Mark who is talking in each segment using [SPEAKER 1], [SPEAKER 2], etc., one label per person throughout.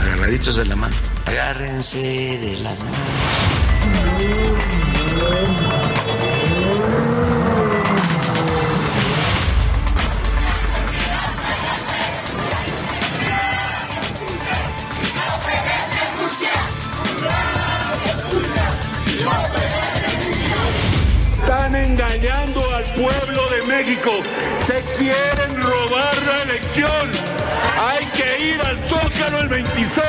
[SPEAKER 1] Agarraditos de la mano. Agárrense de las manos.
[SPEAKER 2] Están engañando al pueblo México. Se quieren robar la elección. Hay que ir al Zócalo el 26.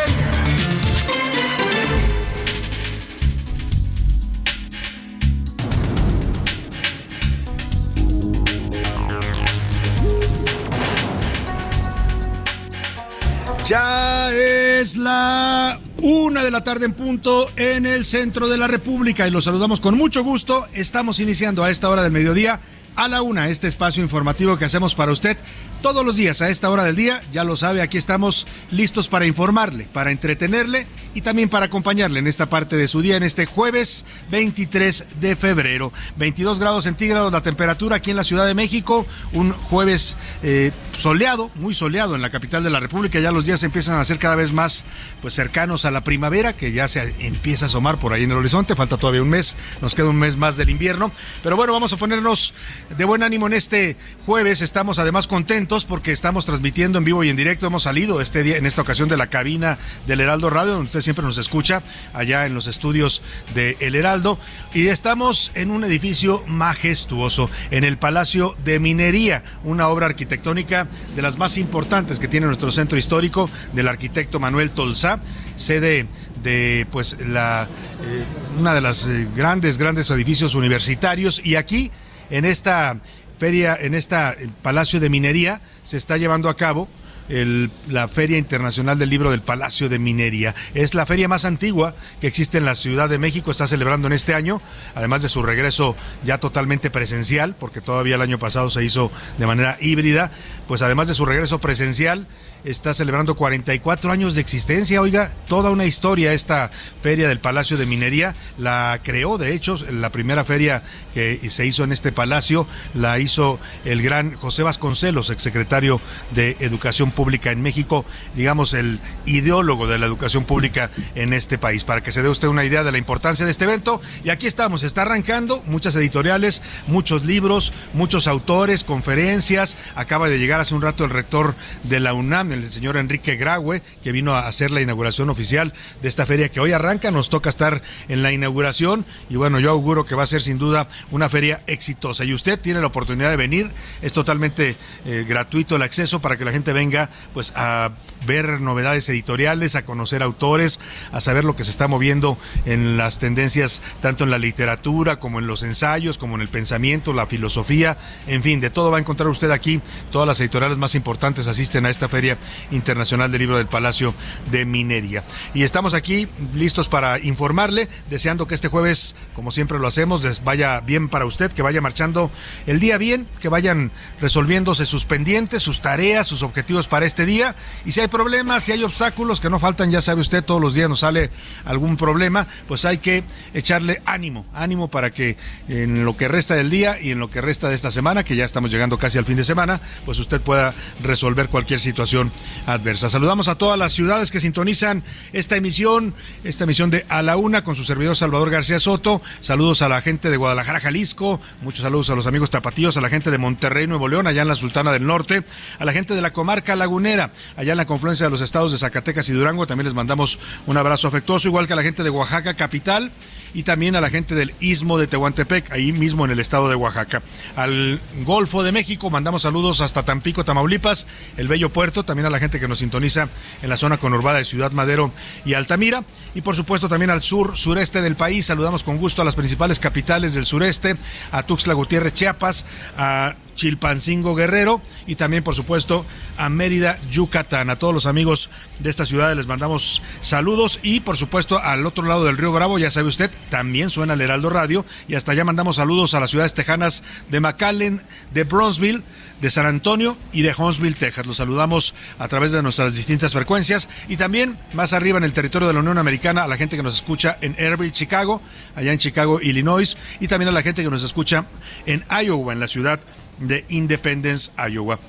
[SPEAKER 3] Ya es la una de la tarde en punto en el centro de la República y los saludamos con mucho gusto. Estamos iniciando a esta hora del mediodía a la una este espacio informativo que hacemos para usted todos los días a esta hora del día. Ya lo sabe, aquí estamos listos para informarle, para entretenerle y también para acompañarle en esta parte de su día, en este jueves 23 de febrero. 22 grados centígrados la temperatura aquí en la Ciudad de México. Un jueves eh, soleado, muy soleado en la capital de la República. Ya los días empiezan a ser cada vez más pues cercanos a la primavera, que ya se empieza a asomar por ahí en el horizonte. Falta todavía un mes, nos queda un mes más del invierno. Pero bueno, vamos a ponernos de buen ánimo en este jueves. Estamos además contentos porque estamos transmitiendo en vivo y en directo. Hemos salido este día, en esta ocasión, de la cabina del Heraldo Radio, donde usted siempre nos escucha, allá en los estudios de El Heraldo. Y estamos en un edificio majestuoso, en el Palacio de Minería, una obra arquitectónica de las más importantes que tiene nuestro centro histórico, del arquitecto Manuel Tolzá, sede de pues la eh, una de las eh, grandes grandes edificios universitarios y aquí en esta feria, en esta Palacio de Minería, se está llevando a cabo la Feria Internacional del Libro del Palacio de Minería. Es la feria más antigua que existe en la Ciudad de México, está celebrando en este año, además de su regreso ya totalmente presencial, porque todavía el año pasado se hizo de manera híbrida, pues además de su regreso presencial, está celebrando 44 años de existencia. Oiga, toda una historia esta feria del Palacio de Minería. La creó, de hecho, la primera feria que se hizo en este palacio la hizo el gran José Vasconcelos, exsecretario de Educación Pública en México, digamos el ideólogo de la educación pública en este país, para que se dé usted una idea de la importancia de este evento. Y aquí estamos, está arrancando muchas editoriales, muchos libros, muchos autores, conferencias. Acaba de llegar hace un rato el rector de la UNAM, el señor Enrique Graue, que vino a hacer la inauguración oficial de esta feria que hoy arranca. Nos toca estar en la inauguración y bueno, yo auguro que va a ser sin duda una feria exitosa. Y usted tiene la oportunidad de venir, es totalmente eh, gratuito el acceso para que la gente venga pues a ver novedades editoriales, a conocer autores, a saber lo que se está moviendo en las tendencias tanto en la literatura como en los ensayos, como en el pensamiento, la filosofía, en fin, de todo va a encontrar usted aquí. Todas las editoriales más importantes asisten a esta feria internacional del libro del Palacio de Minería. Y estamos aquí listos para informarle, deseando que este jueves, como siempre lo hacemos, les vaya bien para usted, que vaya marchando el día bien, que vayan resolviéndose sus pendientes, sus tareas, sus objetivos para este día. Y si hay problemas, si hay obstáculos que no faltan, ya sabe usted, todos los días nos sale algún problema, pues hay que echarle ánimo, ánimo para que en lo que resta del día y en lo que resta de esta semana, que ya estamos llegando casi al fin de semana, pues usted pueda resolver cualquier situación adversa. Saludamos a todas las ciudades que sintonizan esta emisión, esta emisión de A la Una con su servidor Salvador García Soto. Saludos a la gente de Guadalajara, Jalisco. Muchos saludos a los amigos tapatíos, a la gente de Monterrey, Nuevo León, allá en la Sultana del Norte, a la gente de la comarca lagunera, allá en la confluencia de los estados de Zacatecas y Durango. También les mandamos un abrazo afectuoso, igual que a la gente de Oaxaca, capital y también a la gente del Istmo de Tehuantepec, ahí mismo en el estado de Oaxaca. Al Golfo de México mandamos saludos hasta Tampico, Tamaulipas, el bello puerto, también a la gente que nos sintoniza en la zona conurbada de Ciudad Madero y Altamira, y por supuesto también al sur, sureste del país. Saludamos con gusto a las principales capitales del sureste, a Tuxtla Gutiérrez, Chiapas, a Chilpancingo Guerrero y también por supuesto a Mérida, Yucatán. A todos los amigos de esta ciudad les mandamos saludos y por supuesto al otro lado del río Bravo, ya sabe usted, también suena el Heraldo Radio y hasta allá mandamos saludos a las ciudades tejanas de McAllen, de Bronzeville, de San Antonio y de Huntsville, Texas. Los saludamos a través de nuestras distintas frecuencias y también más arriba en el territorio de la Unión Americana a la gente que nos escucha en Airville, Chicago, allá en Chicago, Illinois y también a la gente que nos escucha en Iowa, en la ciudad de Independence, Iowa.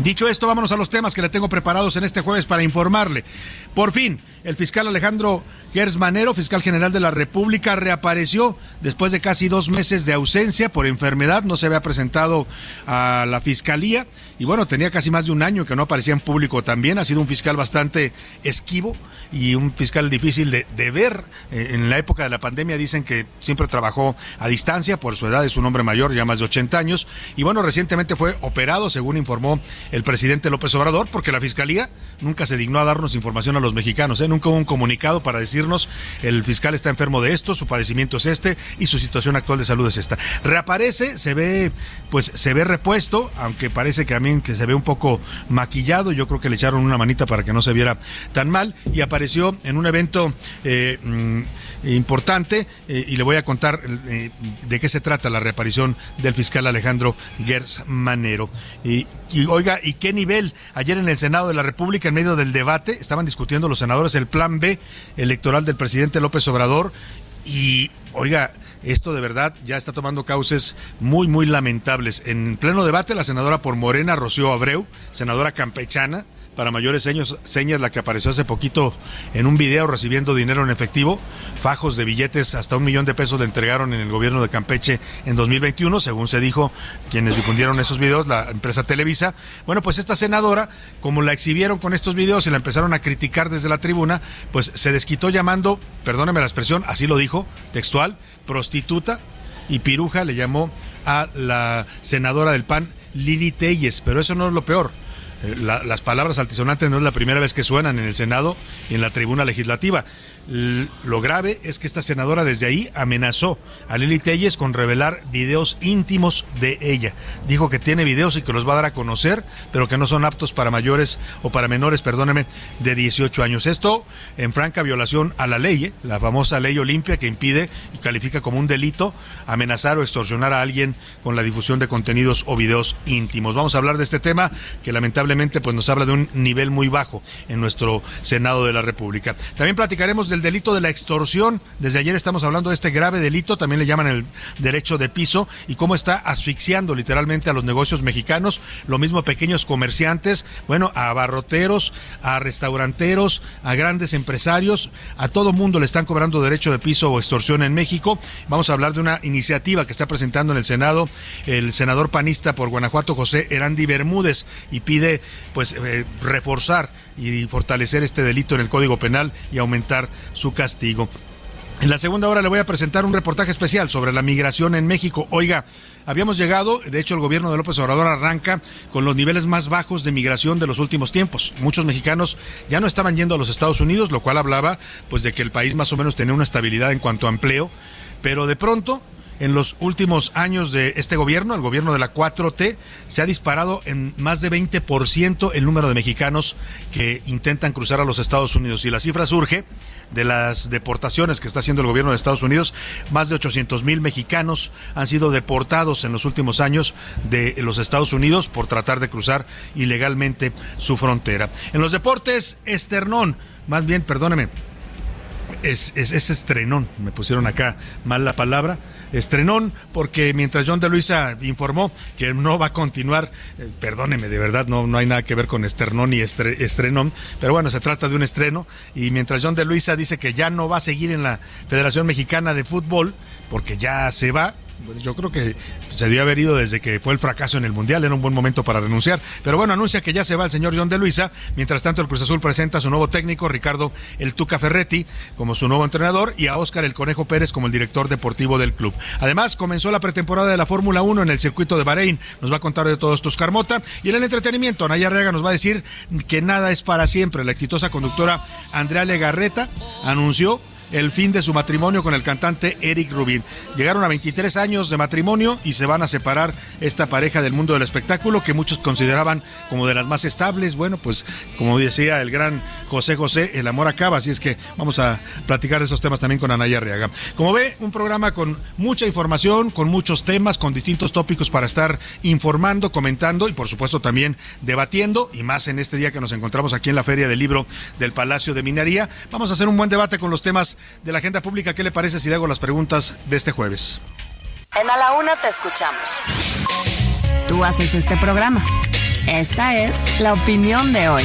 [SPEAKER 3] Dicho esto, vámonos a los temas que le tengo preparados en este jueves para informarle. Por fin, el fiscal Alejandro Gersmanero, fiscal general de la República, reapareció después de casi dos meses de ausencia por enfermedad. No se había presentado a la fiscalía y bueno, tenía casi más de un año que no aparecía en público también. Ha sido un fiscal bastante esquivo y un fiscal difícil de, de ver. Eh, en la época de la pandemia dicen que siempre trabajó a distancia por su edad, es un hombre mayor, ya más de 80 años. Y bueno, recientemente fue operado, según informó el presidente López Obrador, porque la fiscalía nunca se dignó a darnos información a los mexicanos. ¿eh? Nunca hubo un comunicado para decirnos el fiscal está enfermo de esto, su padecimiento es este y su situación actual de salud es esta. Reaparece, se ve, pues se ve repuesto, aunque parece que mí que se ve un poco maquillado. Yo creo que le echaron una manita para que no se viera tan mal y apareció en un evento eh, mm, importante eh, y le voy a contar eh, de qué se trata la reaparición del fiscal Alejandro Gers Manero. Y, y, oiga, ¿y qué nivel? Ayer en el Senado de la República, en medio del debate, estaban discutiendo los senadores el plan B electoral del presidente López Obrador y, oiga, esto de verdad ya está tomando cauces muy, muy lamentables. En pleno debate, la senadora por Morena, Rocío Abreu, senadora campechana, para mayores señas, señas la que apareció hace poquito en un video recibiendo dinero en efectivo, fajos de billetes hasta un millón de pesos le entregaron en el gobierno de Campeche en 2021, según se dijo quienes difundieron esos videos, la empresa Televisa. Bueno, pues esta senadora, como la exhibieron con estos videos y la empezaron a criticar desde la tribuna, pues se desquitó llamando, perdóneme la expresión, así lo dijo, textual, prostituta y piruja le llamó a la senadora del PAN, Lili Telles, pero eso no es lo peor la, las palabras altisonantes no es la primera vez que suenan en el Senado y en la tribuna legislativa. Lo grave es que esta senadora desde ahí amenazó a Lili Telles con revelar videos íntimos de ella. Dijo que tiene videos y que los va a dar a conocer, pero que no son aptos para mayores o para menores, perdóneme, de 18 años. Esto en franca violación a la ley, ¿eh? la famosa ley Olimpia que impide y califica como un delito amenazar o extorsionar a alguien con la difusión de contenidos o videos íntimos. Vamos a hablar de este tema que lamentablemente pues nos habla de un nivel muy bajo en nuestro Senado de la República. También platicaremos de el delito de la extorsión. Desde ayer estamos hablando de este grave delito, también le llaman el derecho de piso, y cómo está asfixiando literalmente a los negocios mexicanos, lo mismo a pequeños comerciantes, bueno, a abarroteros, a restauranteros, a grandes empresarios, a todo mundo le están cobrando derecho de piso o extorsión en México. Vamos a hablar de una iniciativa que está presentando en el Senado el senador panista por Guanajuato, José Erandi Bermúdez, y pide pues eh, reforzar y fortalecer este delito en el Código Penal y aumentar su castigo. En la segunda hora le voy a presentar un reportaje especial sobre la migración en México. Oiga, habíamos llegado, de hecho el gobierno de López Obrador arranca con los niveles más bajos de migración de los últimos tiempos. Muchos mexicanos ya no estaban yendo a los Estados Unidos, lo cual hablaba pues de que el país más o menos tenía una estabilidad en cuanto a empleo, pero de pronto en los últimos años de este gobierno, el gobierno de la 4T, se ha disparado en más de 20% el número de mexicanos que intentan cruzar a los Estados Unidos. Y la cifra surge de las deportaciones que está haciendo el gobierno de Estados Unidos. Más de 800 mil mexicanos han sido deportados en los últimos años de los Estados Unidos por tratar de cruzar ilegalmente su frontera. En los deportes, Esternón, más bien, perdóneme, es, es, es, estrenón, me pusieron acá mal la palabra, estrenón, porque mientras John de Luisa informó que no va a continuar, eh, perdóneme, de verdad, no, no hay nada que ver con esternón y estre, estrenón, pero bueno, se trata de un estreno, y mientras John de Luisa dice que ya no va a seguir en la Federación Mexicana de Fútbol, porque ya se va, yo creo que se debió haber ido desde que fue el fracaso en el Mundial, era un buen momento para renunciar. Pero bueno, anuncia que ya se va el señor John de Luisa. Mientras tanto, el Cruz Azul presenta a su nuevo técnico, Ricardo El Tuca Ferretti, como su nuevo entrenador, y a Óscar El Conejo Pérez como el director deportivo del club. Además, comenzó la pretemporada de la Fórmula 1 en el circuito de Bahrein. Nos va a contar de todo esto Carmota. Y en el entretenimiento, Anaya Rega nos va a decir que nada es para siempre. La exitosa conductora Andrea Legarreta anunció el fin de su matrimonio con el cantante Eric Rubin. Llegaron a 23 años de matrimonio y se van a separar esta pareja del mundo del espectáculo que muchos consideraban como de las más estables. Bueno, pues como decía el gran José José, el amor acaba, así es que vamos a platicar de esos temas también con Anaya Arriaga. Como ve, un programa con mucha información, con muchos temas, con distintos tópicos para estar informando, comentando y por supuesto también debatiendo y más en este día que nos encontramos aquí en la Feria del Libro del Palacio de Minería. Vamos a hacer un buen debate con los temas de la agenda pública. ¿Qué le parece si le hago las preguntas de este jueves?
[SPEAKER 4] En A la Una te escuchamos.
[SPEAKER 5] Tú haces este programa. Esta es la opinión de hoy.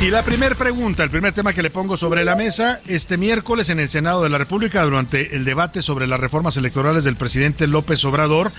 [SPEAKER 3] Y la primera pregunta, el primer tema que le pongo sobre la mesa, este miércoles en el Senado de la República, durante el debate sobre las reformas electorales del presidente López Obrador,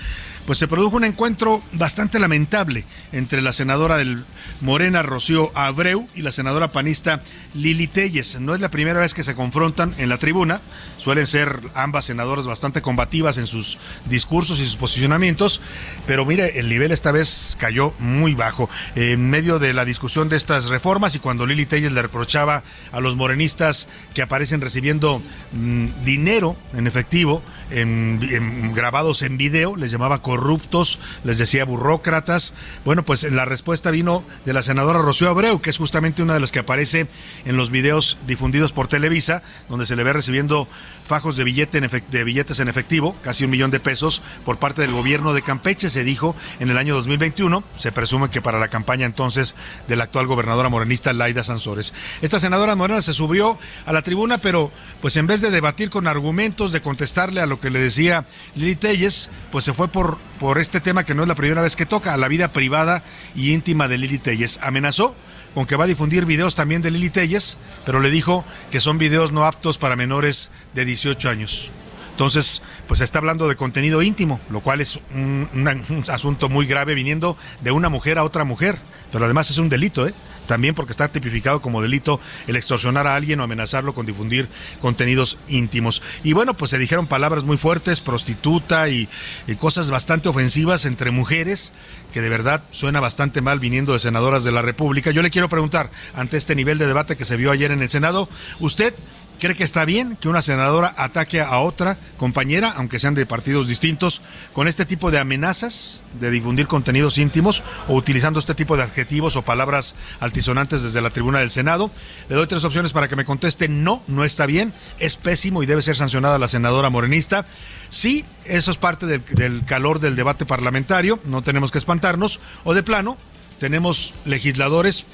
[SPEAKER 3] pues se produjo un encuentro bastante lamentable entre la senadora del Morena Rocío Abreu y la senadora panista Lili Telles. No es la primera vez que se confrontan en la tribuna, suelen ser ambas senadoras bastante combativas en sus discursos y sus posicionamientos, pero mire, el nivel esta vez cayó muy bajo. En medio de la discusión de estas reformas y cuando Lili Telles le reprochaba a los morenistas que aparecen recibiendo mmm, dinero en efectivo, en, grabados en video, les llamaba corruptos, les decía burócratas. Bueno, pues la respuesta vino de la senadora Rocío Abreu, que es justamente una de las que aparece en los videos difundidos por Televisa, donde se le ve recibiendo fajos de, billetes en efectivo, casi un millón de pesos, por parte del gobierno de Campeche, se dijo en el año 2021. Se presume que para la campaña entonces de la actual gobernadora morenista Laida Sansores. Esta senadora morena se subió a la tribuna, pero pues en vez de debatir con argumentos, de contestarle a lo que le decía Lili Telles, pues se fue por, por este tema que no es la primera vez que toca, a la vida privada y íntima de Lili Telles. Amenazó con que va a difundir videos también de Lili Telles, pero le dijo que son videos no aptos para menores de 18 años. Entonces, pues se está hablando de contenido íntimo, lo cual es un, un, un, asunto muy grave viniendo de una mujer a otra mujer, pero además es un delito, ¿eh? También porque está tipificado como delito el extorsionar a alguien o amenazarlo con difundir contenidos íntimos. Y bueno, pues se dijeron palabras muy fuertes, prostituta y, y cosas bastante ofensivas entre mujeres, que de verdad suena bastante mal viniendo de senadoras de la República. Yo le quiero preguntar, ante este nivel de debate que se vio ayer en el Senado, ¿usted ¿Cree que está bien que una senadora ataque a otra compañera, aunque sean de partidos distintos, con este tipo de amenazas de difundir contenidos íntimos o utilizando este tipo de adjetivos o palabras altisonantes desde la tribuna del Senado? Le doy tres opciones para que me conteste. No, no está bien, es pésimo y debe ser sancionada la senadora morenista. Sí, eso es parte del, calor del debate parlamentario, no tenemos que espantarnos. O de plano, tenemos legisladores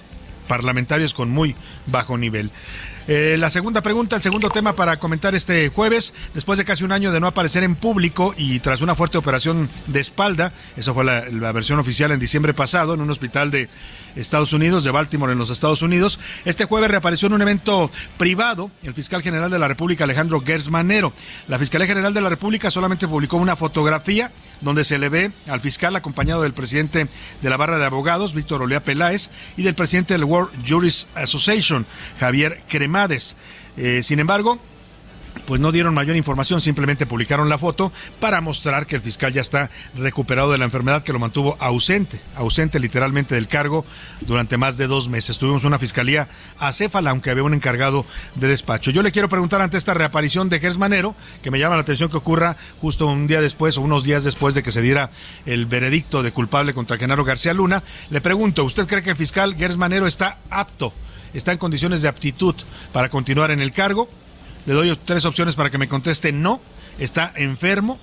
[SPEAKER 3] parlamentarios con muy bajo nivel. Eh, la segunda pregunta, el segundo tema para comentar este jueves, después de casi un año de no aparecer en público y tras una fuerte operación de espalda, eso fue la, la versión oficial en diciembre pasado en un hospital de Estados Unidos, de Baltimore en los Estados Unidos. Este jueves reapareció en un evento privado el fiscal general de la República, Alejandro Gers Manero. La Fiscalía General de la República solamente publicó una fotografía donde se le ve al fiscal acompañado del presidente de la barra de abogados, Víctor Olea Peláez, y del presidente del World Juris Association, Javier Cremades. Eh, sin embargo, pues no dieron mayor información, simplemente publicaron la foto para mostrar que el fiscal ya está recuperado de la enfermedad que lo mantuvo ausente, ausente literalmente del cargo durante más de dos meses. Tuvimos una fiscalía acéfala, aunque había un encargado de despacho. Yo le quiero preguntar ante esta reaparición de Gers Manero, que me llama la atención que ocurra justo un día después o unos días después de que se diera el veredicto de culpable contra Genaro García Luna, le pregunto, ¿usted cree que el fiscal Gers Manero está apto? ¿Está en condiciones de aptitud para continuar en el cargo? Le doy tres opciones para que me conteste no, está enfermo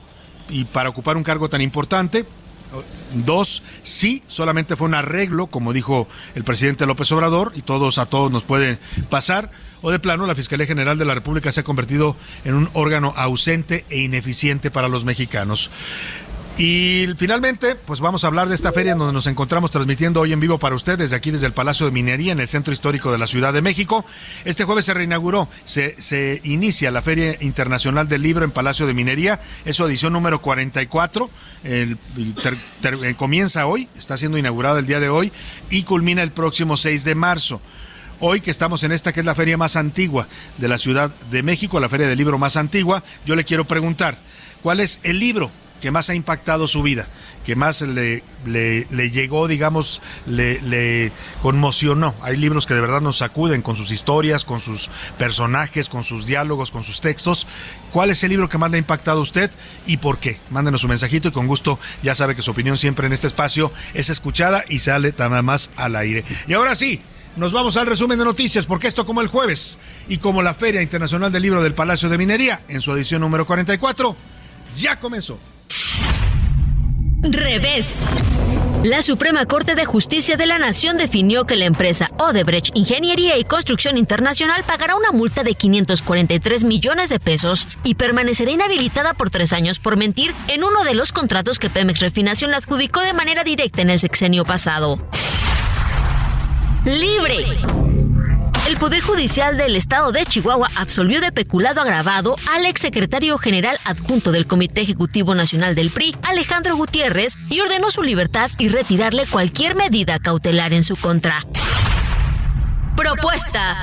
[SPEAKER 3] y para ocupar un cargo tan importante. Dos, sí, solamente fue un arreglo, como dijo el presidente López Obrador, y todos a todos nos puede pasar. O de plano, la Fiscalía General de la República se ha convertido en un órgano ausente e ineficiente para los mexicanos. Y finalmente, pues vamos a hablar de esta feria en donde nos encontramos transmitiendo hoy en vivo para ustedes desde aquí desde el Palacio de Minería en el Centro Histórico de la Ciudad de México. Este jueves se reinauguró, se, inicia la Feria Internacional del Libro en Palacio de Minería, es su edición número 44, el, eh, comienza hoy, está siendo inaugurada el día de hoy y culmina el próximo 6 de marzo. Hoy que estamos en esta que es la feria más antigua de la Ciudad de México, la feria del libro más antigua, yo le quiero preguntar, ¿cuál es el libro que más ha impactado su vida, que más le, le, llegó, digamos, le, conmocionó. Hay libros que de verdad nos sacuden con sus historias, con sus personajes, con sus diálogos, con sus textos. ¿Cuál es el libro que más le ha impactado a usted y por qué? Mándenos su mensajito y con gusto ya sabe que su opinión siempre en este espacio es escuchada y sale nada más al aire. Y ahora sí, nos vamos al resumen de noticias, porque esto como el jueves y como la Feria Internacional del Libro del Palacio de Minería, en su edición número 44, ya comenzó.
[SPEAKER 6] Revés. La Suprema Corte de Justicia de la Nación definió que la empresa Odebrecht Ingeniería y Construcción Internacional pagará una multa de 543 millones de pesos y permanecerá inhabilitada por tres años por mentir en uno de los contratos que Pemex Refinación le adjudicó de manera directa en el sexenio pasado. Libre. El Poder Judicial del Estado de Chihuahua absolvió de peculado agravado al exsecretario general adjunto del Comité Ejecutivo Nacional del PRI, Alejandro Gutiérrez, y ordenó su libertad y retirarle cualquier medida cautelar en su contra. Propuesta.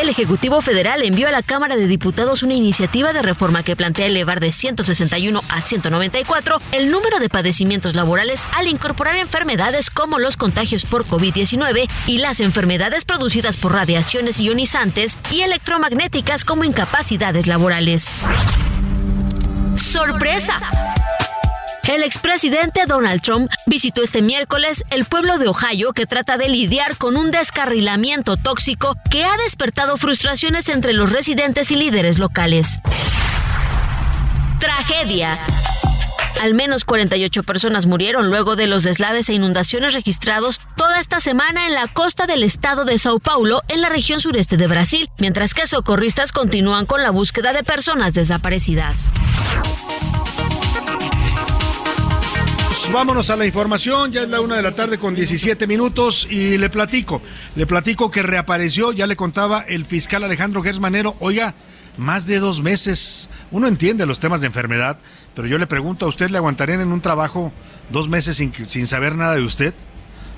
[SPEAKER 6] El Ejecutivo Federal envió a la Cámara de Diputados una iniciativa de reforma que plantea elevar de 161 a 194 el número de padecimientos laborales al incorporar enfermedades como los contagios por COVID-19 y las enfermedades producidas por radiaciones ionizantes y electromagnéticas como incapacidades laborales. ¡Sorpresa! El expresidente Donald Trump visitó este miércoles el pueblo de Ohio que trata de lidiar con un descarrilamiento tóxico que ha despertado frustraciones entre los residentes y líderes locales. Tragedia. Al menos 48 personas murieron luego de los deslaves e inundaciones registrados toda esta semana en la costa del estado de Sao Paulo, en la región sureste de Brasil, mientras que socorristas continúan con la búsqueda de personas desaparecidas.
[SPEAKER 3] Vámonos a la información. Ya es la una de la tarde con 17 minutos y le platico. Le platico que reapareció, ya le contaba el fiscal Alejandro Gersmanero. Oiga, más de dos meses. Uno entiende los temas de enfermedad, pero yo le pregunto a usted, ¿le aguantarían en un trabajo dos meses sin, sin saber nada de usted?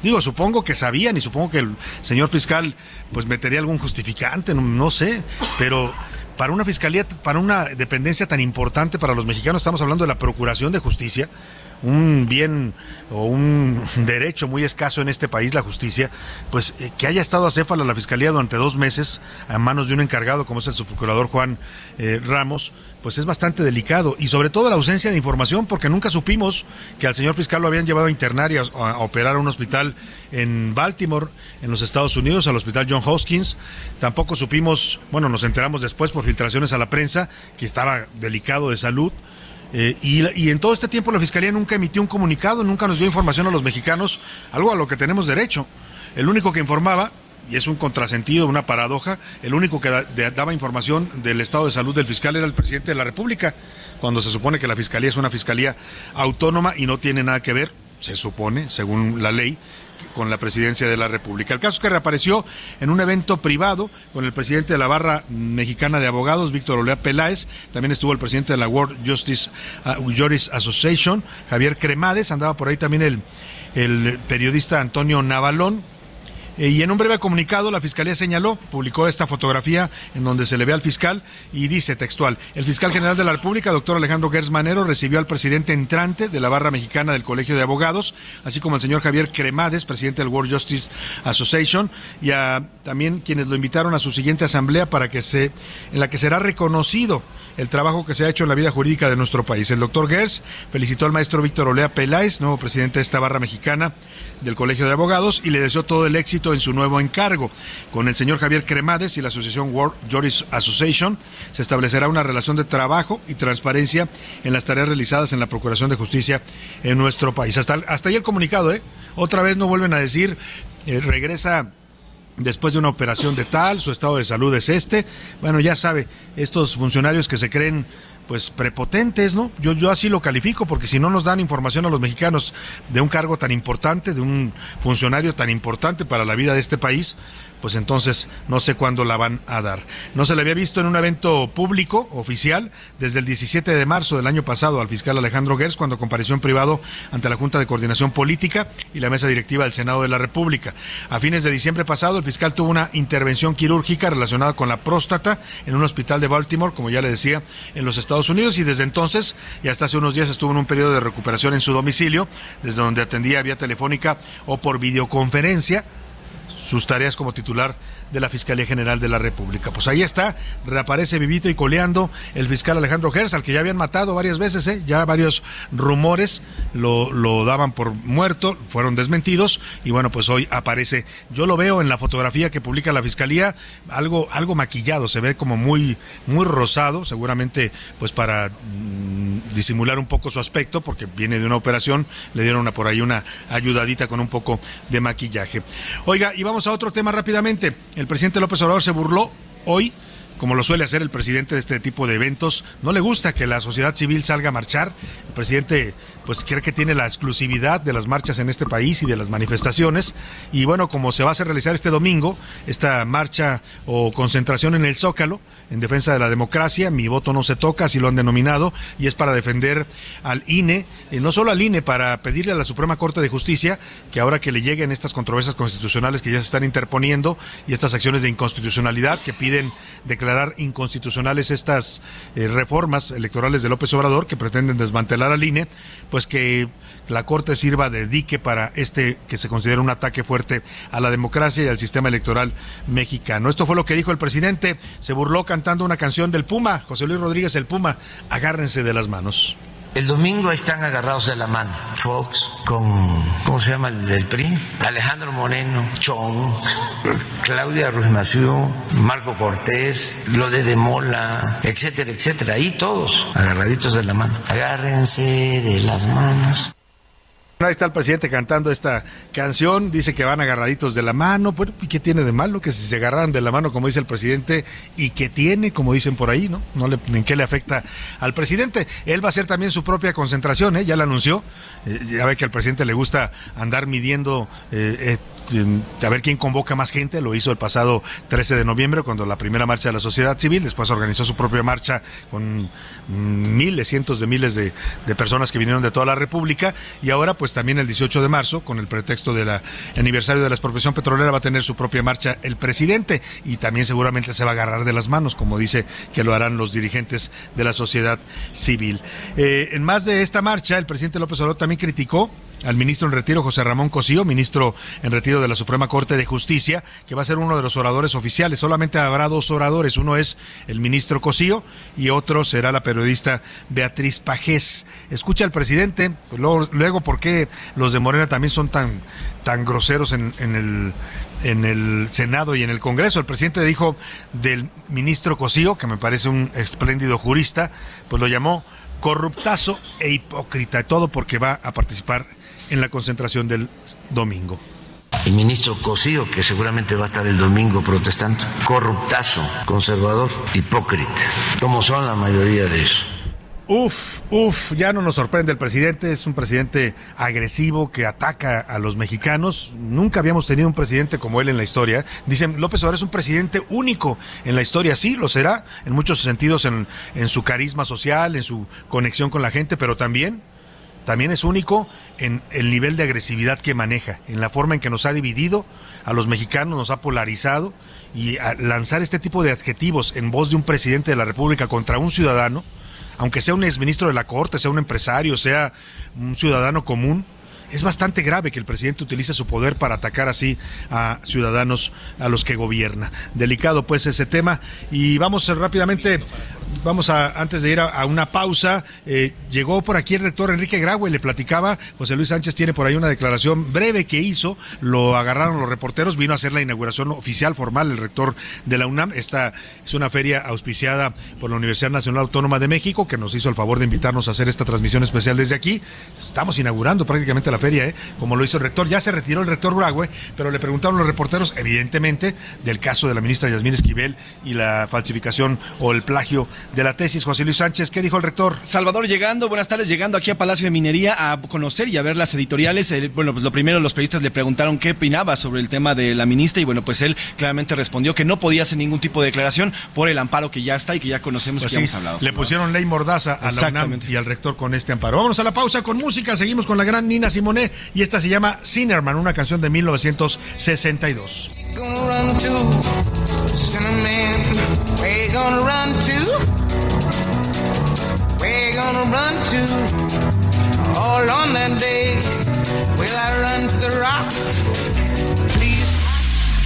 [SPEAKER 3] Digo, supongo que sabían y supongo que el señor fiscal pues metería algún justificante, no sé, pero para una fiscalía, para una dependencia tan importante para los mexicanos, estamos hablando de la Procuración de Justicia, un bien o un derecho muy escaso en este país, la justicia, pues eh, que haya estado acéfala la fiscalía durante dos meses a manos de un encargado como es el subprocurador Juan eh, Ramos, pues es bastante delicado y sobre todo la ausencia de información porque nunca supimos que al señor fiscal lo habían llevado a internar y a, a operar a un hospital en Baltimore, en los Estados Unidos, al hospital John Hopkins. Tampoco supimos, bueno, nos enteramos después por filtraciones a la prensa que estaba delicado de salud. Eh, y, en todo este tiempo la Fiscalía nunca emitió un comunicado, nunca nos dio información a los mexicanos, algo a lo que tenemos derecho. El único que informaba, y es un contrasentido, una paradoja, el único que daba información del estado de salud del fiscal era el presidente de la República, cuando se supone que la Fiscalía es una Fiscalía autónoma y no tiene nada que ver, se supone, según la ley, con la presidencia de la República. El caso es que reapareció en un evento privado con el presidente de la Barra Mexicana de Abogados, Víctor Olea Peláez, también estuvo el presidente de la World Justice uh, Association, Javier Cremades, andaba por ahí también el, el periodista Antonio Navalón, y en un breve comunicado, la Fiscalía señaló, publicó esta fotografía en donde se le ve al fiscal y dice textual, el fiscal general de la República, doctor Alejandro Gers Manero, recibió al presidente entrante de la barra mexicana del Colegio de Abogados, así como al señor Javier Cremades, presidente del World Justice Association, y a también quienes lo invitaron a su siguiente asamblea para que se, en la que será reconocido el trabajo que se ha hecho en la vida jurídica de nuestro país. El doctor Gers felicitó al maestro Víctor Olea Peláez, nuevo presidente de esta barra mexicana del Colegio de Abogados, y le deseó todo el éxito en su nuevo encargo. Con el señor Javier Cremades y la Asociación World Juris Association se establecerá una relación de trabajo y transparencia en las tareas realizadas en la Procuración de Justicia en nuestro país. Hasta, hasta ahí el comunicado, ¿eh? Otra vez no vuelven a decir, eh, regresa después de una operación de tal, su estado de salud es este. Bueno, ya sabe, estos funcionarios que se creen pues prepotentes, ¿no? Yo, yo así lo califico, porque si no nos dan información a los mexicanos de un cargo tan importante, de un funcionario tan importante para la vida de este país, pues entonces no sé cuándo la van a dar. No se le había visto en un evento público, oficial, desde el 17 de marzo del año pasado al fiscal Alejandro Gers cuando compareció en privado ante la Junta de Coordinación Política y la Mesa Directiva del Senado de la República. A fines de diciembre pasado, el fiscal tuvo una intervención quirúrgica relacionada con la próstata en un hospital de Baltimore, como ya le decía, en los Estados Unidos, y desde entonces, y hasta hace unos días, estuvo en un periodo de recuperación en su domicilio, desde donde atendía vía telefónica o por videoconferencia sus tareas como titular de la Fiscalía General de la República. Pues ahí está, reaparece vivito y coleando el fiscal Alejandro Gers, al que ya habían matado varias veces, ¿eh? ya varios rumores lo, lo daban por muerto, fueron desmentidos y bueno, pues hoy aparece. Yo lo veo en la fotografía que publica la Fiscalía, algo, algo maquillado, se ve como muy, muy rosado, seguramente pues para mm, disimular un poco su aspecto, porque viene de una operación, le dieron una, por ahí una ayudadita con un poco de maquillaje. Oiga, y vamos a otro tema rápidamente. El presidente López Obrador se burló hoy como lo suele hacer el presidente de este tipo de eventos. No le gusta que la sociedad civil salga a marchar. El presidente pues cree que tiene la exclusividad de las marchas en este país y de las manifestaciones. Y bueno, como se va a hacer realizar este domingo, esta marcha o concentración en el Zócalo en defensa de la democracia, mi voto no se toca, así lo han denominado, y es para defender al INE, y no solo al INE, para pedirle a la Suprema Corte de Justicia que ahora que le lleguen estas controversias constitucionales que ya se están interponiendo y estas acciones de inconstitucionalidad que piden declarar inconstitucionales estas eh, reformas electorales de López Obrador que pretenden desmantelar al INE, pues que la Corte sirva de dique para este que se considera un ataque fuerte a la democracia y al sistema electoral mexicano. Esto fue lo que dijo el presidente. Se burló cantando una canción del Puma, José Luis Rodríguez el Puma. Agárrense de las manos.
[SPEAKER 1] El domingo están agarrados de la mano Fox con, ¿cómo se llama el del PRI? Alejandro Moreno, Chong, Claudia Ruiz Massieu, Marco Cortés, lo de Demola, etcétera, etcétera. Ahí todos agarraditos de la mano. Agárrense de las manos.
[SPEAKER 3] Ahí está el presidente cantando esta canción, dice que van agarraditos de la mano, ¿y qué tiene de malo? Que si se agarran de la mano, como dice el presidente, y qué tiene, como dicen por ahí, ¿no? no le, ¿En qué le afecta al presidente? Él va a hacer también su propia concentración, ¿eh? Ya la anunció, eh, ya ve que al presidente le gusta andar midiendo eh, eh a ver quién convoca más gente, lo hizo el pasado 13 de noviembre cuando la primera marcha de la sociedad civil, después organizó su propia marcha con miles, cientos de miles de, personas que vinieron de toda la República y ahora pues también el 18 de marzo, con el pretexto del aniversario de la expropiación petrolera, va a tener su propia marcha el presidente y también seguramente se va a agarrar de las manos, como dice que lo harán los dirigentes de la sociedad civil. Eh, en más de esta marcha, el presidente López Obrador también criticó al ministro en retiro José Ramón Cosío, ministro en retiro de la Suprema Corte de Justicia, que va a ser uno de los oradores oficiales. Solamente habrá dos oradores, uno es el ministro Cosío y otro será la periodista Beatriz Pajés. Escucha al presidente, pues luego, luego por qué los de Morena también son tan, tan groseros en, en el en el Senado y en el Congreso. El presidente dijo del ministro Cosío, que me parece un espléndido jurista, pues lo llamó corruptazo e hipócrita, todo porque va a participar en la concentración del domingo.
[SPEAKER 1] El ministro Cosío, que seguramente va a estar el domingo protestando, corruptazo, conservador, hipócrita, como son la mayoría de ellos.
[SPEAKER 3] Uf, uf, ya no nos sorprende el presidente, es un presidente agresivo que ataca a los mexicanos. Nunca habíamos tenido un presidente como él en la historia. Dicen, López Obrador es un presidente único en la historia, sí, lo será, en muchos sentidos, en, en su carisma social, en su conexión con la gente, pero también también es único en el nivel de agresividad que maneja, en la forma en que nos ha dividido a los mexicanos, nos ha polarizado y lanzar este tipo de adjetivos en voz de un presidente de la República contra un ciudadano, aunque sea un exministro de la Corte, sea un empresario, sea un ciudadano común, es bastante grave que el presidente utilice su poder para atacar así a ciudadanos a los que gobierna. Delicado pues ese tema y vamos rápidamente vamos a, antes de ir a, una pausa, eh, llegó por aquí el rector Enrique Graue, le platicaba, José Luis Sánchez tiene por ahí una declaración breve que hizo, lo agarraron los reporteros, vino a hacer la inauguración oficial, formal, el rector de la UNAM. Esta es una feria auspiciada por la Universidad Nacional Autónoma de México, que nos hizo el favor de invitarnos a hacer esta transmisión especial desde aquí. Estamos inaugurando prácticamente la feria, ¿eh? como lo hizo el rector. Ya se retiró el rector Graue, pero le preguntaron los reporteros, evidentemente, del caso de la ministra Yasmín Esquivel y la falsificación o el plagio de la tesis. José Luis Sánchez, ¿qué dijo el rector?
[SPEAKER 7] Salvador, llegando, buenas tardes, llegando aquí a Palacio de Minería a conocer y a ver las editoriales. bueno, pues lo primero, los periodistas le preguntaron qué opinaba sobre el tema de la ministra y bueno, pues él claramente respondió que no podía hacer ningún tipo de declaración por el amparo que ya está y que ya conocemos pues que hemos hablado.
[SPEAKER 3] Le pusieron ley mordaza a la UNAM y al rector con este amparo. Vámonos a la pausa con música, seguimos con la gran Nina Simone y esta se llama Cinerman, una canción de 1962.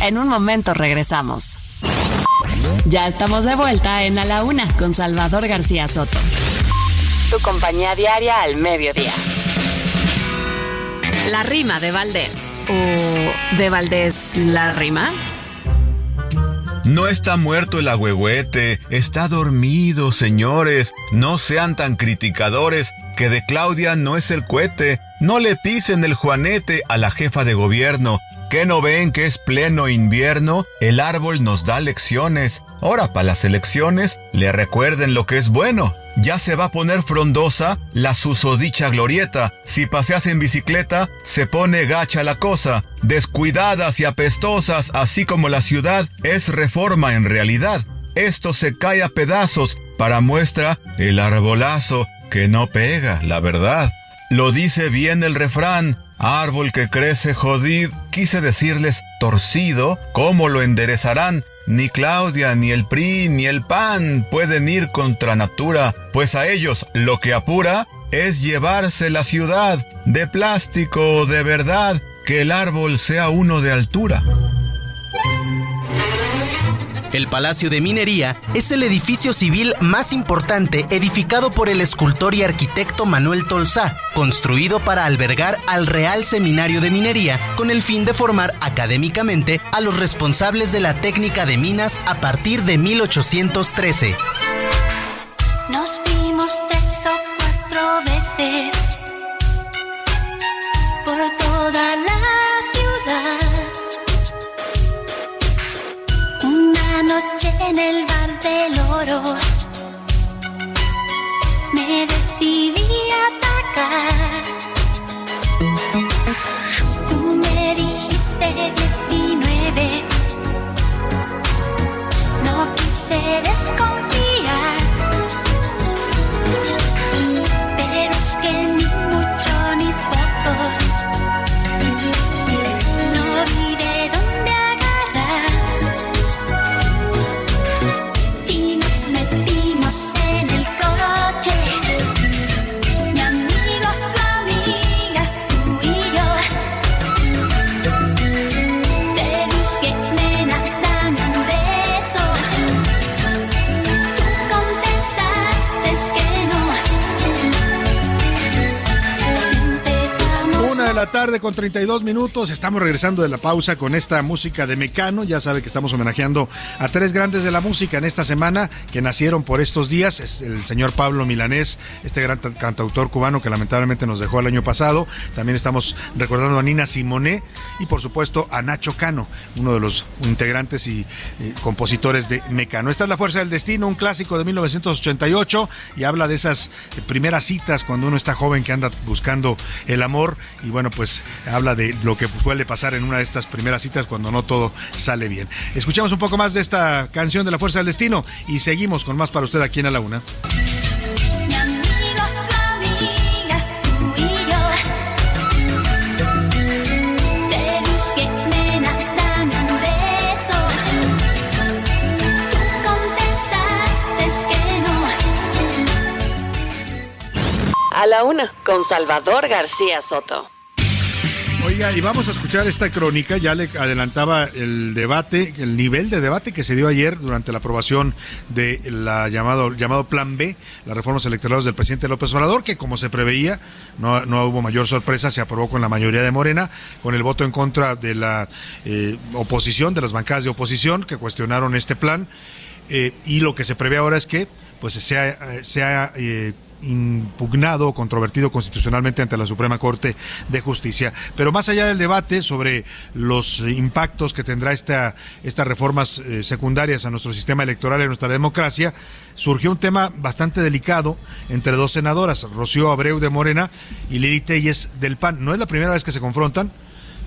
[SPEAKER 5] En un momento regresamos. Ya estamos de vuelta en A la Una con Salvador García Soto. Tu compañía diaria al mediodía. La rima de Valdés. ¿O de Valdés la rima?
[SPEAKER 8] No está muerto el agüehuete, está dormido, señores. No sean tan criticadores, que de Claudia no es el cohete. No le pisen el juanete a la jefa de gobierno. ¿Qué no ven que es pleno invierno? El árbol nos da lecciones. Ahora para las elecciones le recuerden lo que es bueno. Ya se va a poner frondosa la susodicha glorieta. Si paseas en bicicleta, se pone gacha la cosa. Descuidadas y apestosas, así como la ciudad, es reforma en realidad. Esto se cae a pedazos, para muestra el arbolazo que no pega, la verdad. Lo dice bien el refrán, árbol que crece jodido, quise decirles torcido, ¿cómo lo enderezarán? Ni Claudia, ni el PRI, ni el PAN pueden ir contra natura, pues a ellos lo que apura es llevarse la ciudad de plástico de verdad, que el árbol sea uno de altura.
[SPEAKER 9] El Palacio de Minería es el edificio civil más importante edificado por el escultor y arquitecto Manuel Tolsá, construido para albergar al Real Seminario de Minería con el fin de formar académicamente a los responsables de la técnica de minas a partir de 1813.
[SPEAKER 10] Nos vimos tres o cuatro veces del oro me decidí atacar. Tú me dijiste 19, no quise desconfiar.
[SPEAKER 3] La tarde con 32 minutos. Estamos regresando de la pausa con esta música de Mecano. Ya sabe que estamos homenajeando a tres grandes de la música en esta semana que nacieron por estos días. Es el señor Pablo Milanés, este gran cantautor cubano que lamentablemente nos dejó el año pasado. También estamos recordando a Nina Simoné y por supuesto a Nacho Cano, uno de los integrantes y compositores de Mecano. Esta es La Fuerza del Destino, un clásico de 1988 y habla de esas primeras citas cuando uno está joven que anda buscando el amor y bueno, pues habla de lo que suele pasar en una de estas primeras citas cuando no todo sale bien. Escuchamos un poco más de esta canción de la Fuerza del Destino y seguimos con más para usted aquí en A la Una.
[SPEAKER 4] A la una, con Salvador García Soto.
[SPEAKER 3] Oiga, y vamos a escuchar esta crónica, ya le adelantaba el debate, el nivel de debate que se dio ayer durante la aprobación de la llamado, llamado Plan B, las reformas electorales del presidente López Obrador, que como se preveía, no, no hubo mayor sorpresa, se aprobó con la mayoría de Morena, con el voto en contra de la eh, oposición, de las bancadas de oposición, que cuestionaron este plan, eh, y lo que se prevé ahora es que pues sea, sea eh, impugnado controvertido constitucionalmente ante la Suprema Corte de Justicia. Pero más allá del debate sobre los impactos que tendrá esta, estas reformas eh, secundarias a nuestro sistema electoral y a nuestra democracia, surgió un tema bastante delicado entre dos senadoras, Rocío Abreu de Morena y Lili Telles del PAN. No es la primera vez que se confrontan,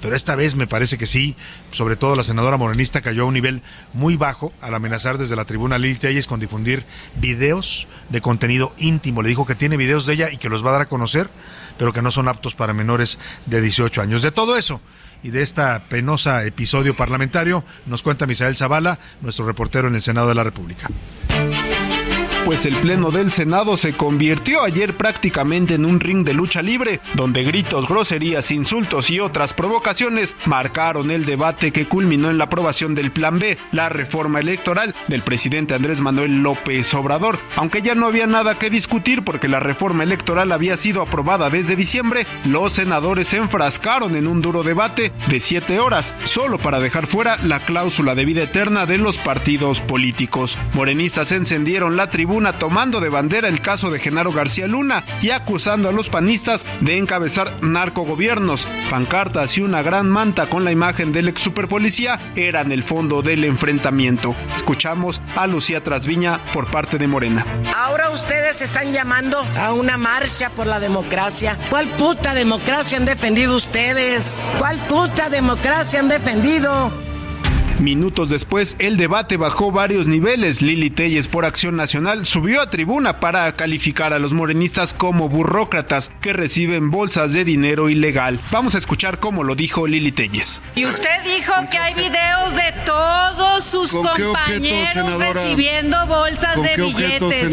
[SPEAKER 3] pero esta vez me parece que sí, sobre todo la senadora morenista cayó a un nivel muy bajo al amenazar desde la tribuna Lil Telles con difundir videos de contenido íntimo. Le dijo que tiene videos de ella y que los va a dar a conocer, pero que no son aptos para menores de 18 años. De todo eso y de esta penosa episodio parlamentario nos cuenta Misael Zavala, nuestro reportero en el Senado de la República
[SPEAKER 11] pues el Pleno del Senado se convirtió ayer prácticamente en un ring de lucha libre, donde gritos, groserías, insultos y otras provocaciones marcaron el debate que culminó en la aprobación del Plan B, la reforma electoral del presidente Andrés Manuel López Obrador. Aunque ya no había nada que discutir porque la reforma electoral había sido aprobada desde diciembre, los senadores se enfrascaron en un duro debate de siete horas, solo para dejar fuera la cláusula de vida eterna de los partidos políticos. Morenistas encendieron la tribuna tomando de bandera el caso de Genaro García Luna y acusando a los panistas de encabezar narcogobiernos. Pancartas y una gran manta con la imagen del ex superpolicía eran el fondo del enfrentamiento. Escuchamos a Lucía Trasviña por parte de Morena.
[SPEAKER 12] Ahora ustedes están llamando a una marcha por la democracia. ¿Cuál puta democracia han defendido ustedes? ¿Cuál puta democracia han defendido?
[SPEAKER 11] Minutos después, el debate bajó varios niveles. Lili Telles por Acción Nacional subió a tribuna para calificar a los morenistas como burócratas que reciben bolsas de dinero ilegal. Vamos a escuchar cómo lo dijo Lili Telles.
[SPEAKER 13] Y usted dijo que hay videos de todos sus compañeros recibiendo bolsas de billetes.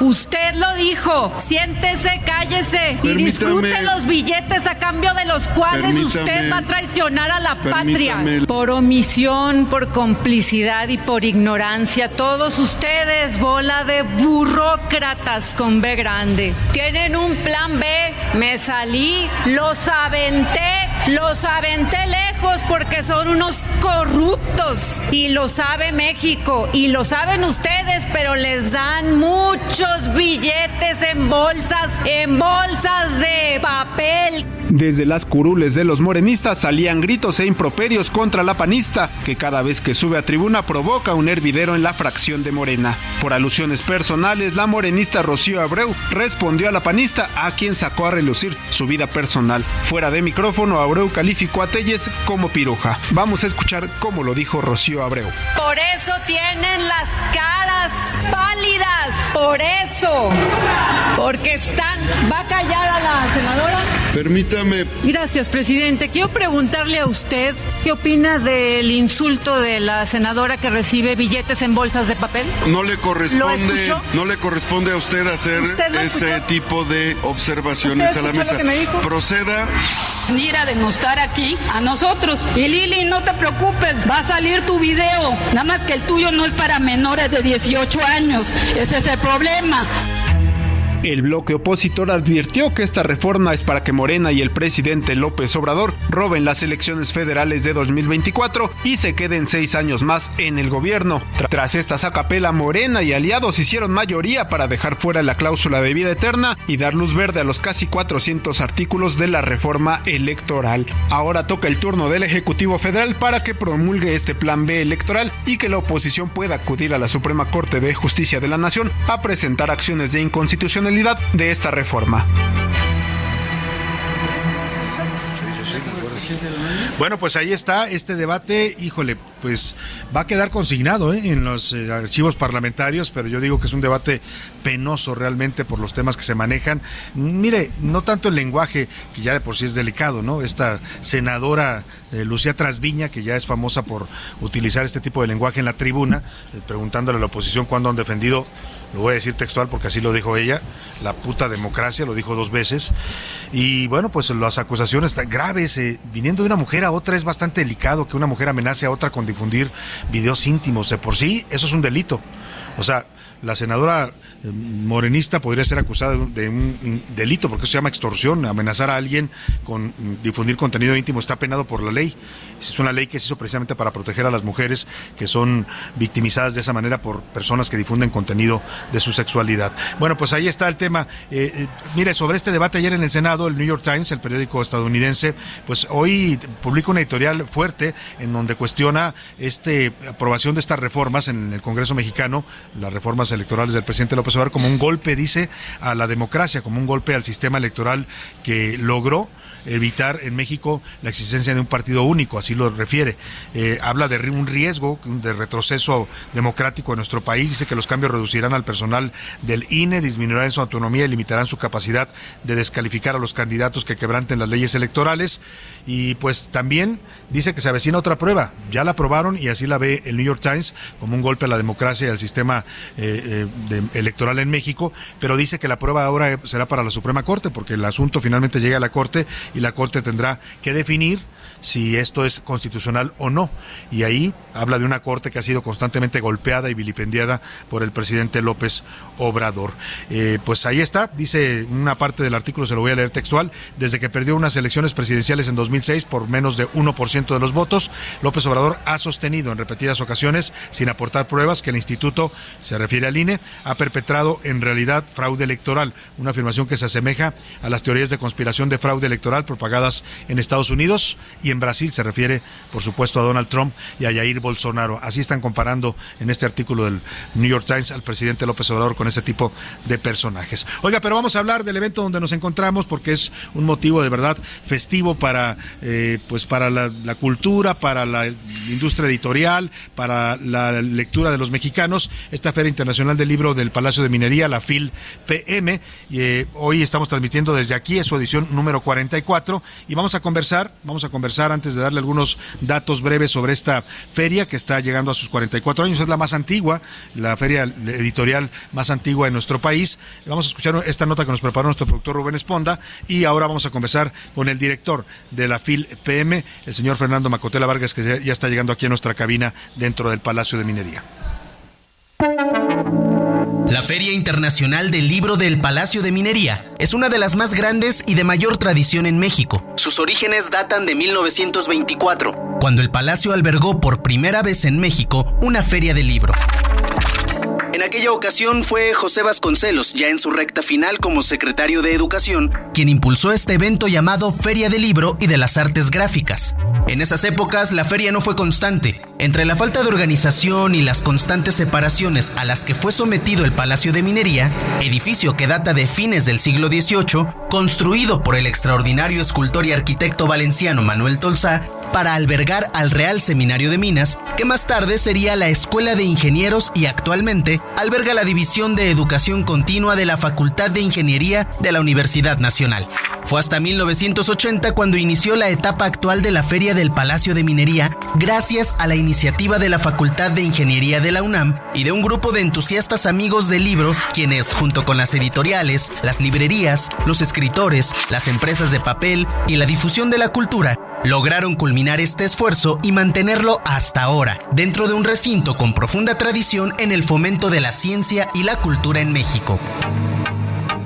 [SPEAKER 13] Usted lo dijo. Siéntese, cállese y disfrute los billetes a cambio de los cuales usted va a traicionar a la patria por omisión por complicidad y por ignorancia. Todos ustedes, bola de burócratas con B grande. Tienen un plan B. Me salí, los aventé, los aventé lejos porque son unos corruptos. Y lo sabe México y lo saben ustedes, pero les dan muchos billetes en bolsas, en bolsas de papel.
[SPEAKER 11] Desde las curules de los morenistas salían gritos e improperios contra la panista, que cada vez que sube a tribuna provoca un hervidero en la fracción de Morena. Por alusiones personales, la morenista Rocío Abreu respondió a la panista, a quien sacó a relucir su vida personal. Fuera de micrófono, Abreu calificó a Telles como piruja. Vamos a escuchar cómo lo dijo Rocío Abreu.
[SPEAKER 13] Por eso tienen las caras pálidas. Por eso. Porque están. ¿Va a callar a la senadora?
[SPEAKER 14] Permítame
[SPEAKER 13] Gracias, presidente. Quiero preguntarle a usted qué opina del insulto de la senadora que recibe billetes en bolsas de papel.
[SPEAKER 14] No le corresponde, no le corresponde a usted hacer ese tipo de observaciones a la mesa. Proceda.
[SPEAKER 13] Ir a demostrar aquí a nosotros. Y Lili, no te preocupes, va a salir tu video. Nada más que el tuyo no es para menores de 18 años. Ese es el problema.
[SPEAKER 11] El bloque opositor advirtió que esta reforma es para que Morena y el presidente López Obrador roben las elecciones federales de 2024 y se queden seis años más en el gobierno. Tras esta sacapela, Morena y aliados hicieron mayoría para dejar fuera la cláusula de vida eterna y dar luz verde a los casi 400 artículos de la reforma electoral. Ahora toca el turno del Ejecutivo Federal para que promulgue este plan B electoral y que la oposición pueda acudir a la Suprema Corte de Justicia de la Nación a presentar acciones de inconstitucionalidad de esta reforma.
[SPEAKER 3] Bueno, pues ahí está este debate, híjole, pues va a quedar consignado ¿eh? en los eh, archivos parlamentarios, pero yo digo que es un debate penoso realmente por los temas que se manejan. Mire, no tanto el lenguaje, que ya de por sí es delicado, ¿no? Esta senadora eh, Lucía Trasviña, que ya es famosa por utilizar este tipo de lenguaje en la tribuna, preguntándole a la oposición cuándo han defendido, lo voy a decir textual porque así lo dijo ella, la puta democracia, lo dijo dos veces. Y bueno, pues las acusaciones graves, viniendo de una mujer a otra es bastante delicado que una mujer amenace a otra con difundir videos íntimos. De por sí, eso es un delito. O sea, la senadora eh, morenista podría ser acusada de un delito, porque eso se llama extorsión, amenazar a alguien con difundir contenido íntimo está penado por la ley. Es una ley que se hizo precisamente para proteger a las mujeres que son victimizadas de esa manera por personas que difunden contenido de su sexualidad. Bueno, pues ahí está el tema. Eh, eh, mire, sobre este debate ayer en el Senado, el New York Times, el periódico estadounidense, pues hoy publica una editorial fuerte en donde cuestiona este aprobación de estas reformas en el Congreso mexicano, las reformas electorales del presidente López Obrador, como un golpe, dice, a la democracia, como un golpe al sistema electoral que logró evitar en México la existencia de un partido único, así lo refiere. Eh, habla de un riesgo de retroceso democrático en nuestro país, dice que los cambios reducirán al personal del INE, disminuirán su autonomía y limitarán su capacidad de descalificar a los candidatos que quebranten las leyes electorales. Y pues también dice que se avecina otra prueba, ya la aprobaron y así la ve el New York Times como un golpe a la democracia y al sistema eh, eh, electoral en México, pero dice que la prueba ahora será para la Suprema Corte, porque el asunto finalmente llega a la Corte y la Corte tendrá que definir si esto es constitucional o no. Y ahí habla de una corte que ha sido constantemente golpeada y vilipendiada por el presidente López Obrador. Eh, pues ahí está, dice una parte del artículo, se lo voy a leer textual, desde que perdió unas elecciones presidenciales en 2006 por menos de 1% de los votos, López Obrador ha sostenido en repetidas ocasiones, sin aportar pruebas, que el instituto, se refiere al INE, ha perpetrado en realidad fraude electoral, una afirmación que se asemeja a las teorías de conspiración de fraude electoral propagadas en Estados Unidos y en Brasil, se refiere por supuesto a Donald Trump y a Jair Bolsonaro. Así están comparando en este artículo del New York Times al presidente López Obrador con ese tipo de personajes. Oiga, pero vamos a hablar del evento donde nos encontramos porque es un motivo de verdad festivo para, eh, pues para la, cultura, para la industria editorial, para la lectura de los mexicanos. Esta Feria Internacional del Libro del Palacio de Minería, la FIL PM. Y, eh, hoy estamos transmitiendo desde aquí, es su edición número 44 y vamos a conversar, vamos a conversar antes de darle algunos datos breves sobre esta feria que está llegando a sus 44 años. Es la más antigua, la feria editorial más antigua en nuestro país. Vamos a escuchar esta nota que nos preparó nuestro productor Rubén Esponda y ahora vamos a conversar con el director de la FIL PM, el señor Fernando Macotela Vargas, que ya está llegando aquí a nuestra cabina dentro del Palacio de Minería.
[SPEAKER 9] La Feria Internacional del Libro del Palacio de Minería es una de las más grandes y de mayor tradición en México. Sus orígenes datan de 1924, cuando el palacio albergó por primera vez en México una feria de libro. En aquella ocasión fue José Vasconcelos, ya en su recta final como secretario de Educación, quien impulsó este evento llamado Feria del Libro y de las Artes Gráficas. En esas épocas la feria no fue constante. Entre la falta de organización y las constantes separaciones a las que fue sometido el Palacio de Minería, edificio que data de fines del siglo XVIII, construido por el extraordinario escultor y arquitecto valenciano Manuel Tolsá, para albergar al Real Seminario de Minas, que más tarde sería la Escuela de Ingenieros y actualmente alberga la División de Educación Continua de la Facultad de Ingeniería de la Universidad Nacional. Fue hasta 1980 cuando inició la etapa actual de la Feria del Palacio de Minería, gracias a la iniciativa de la Facultad de Ingeniería de la UNAM y de un grupo de entusiastas amigos del libro, quienes, junto con las editoriales, las librerías, los escritores, las empresas de papel y la difusión de la cultura, lograron culminar este esfuerzo y mantenerlo hasta ahora, dentro de un recinto con profunda tradición en el fomento de la ciencia y la cultura en México.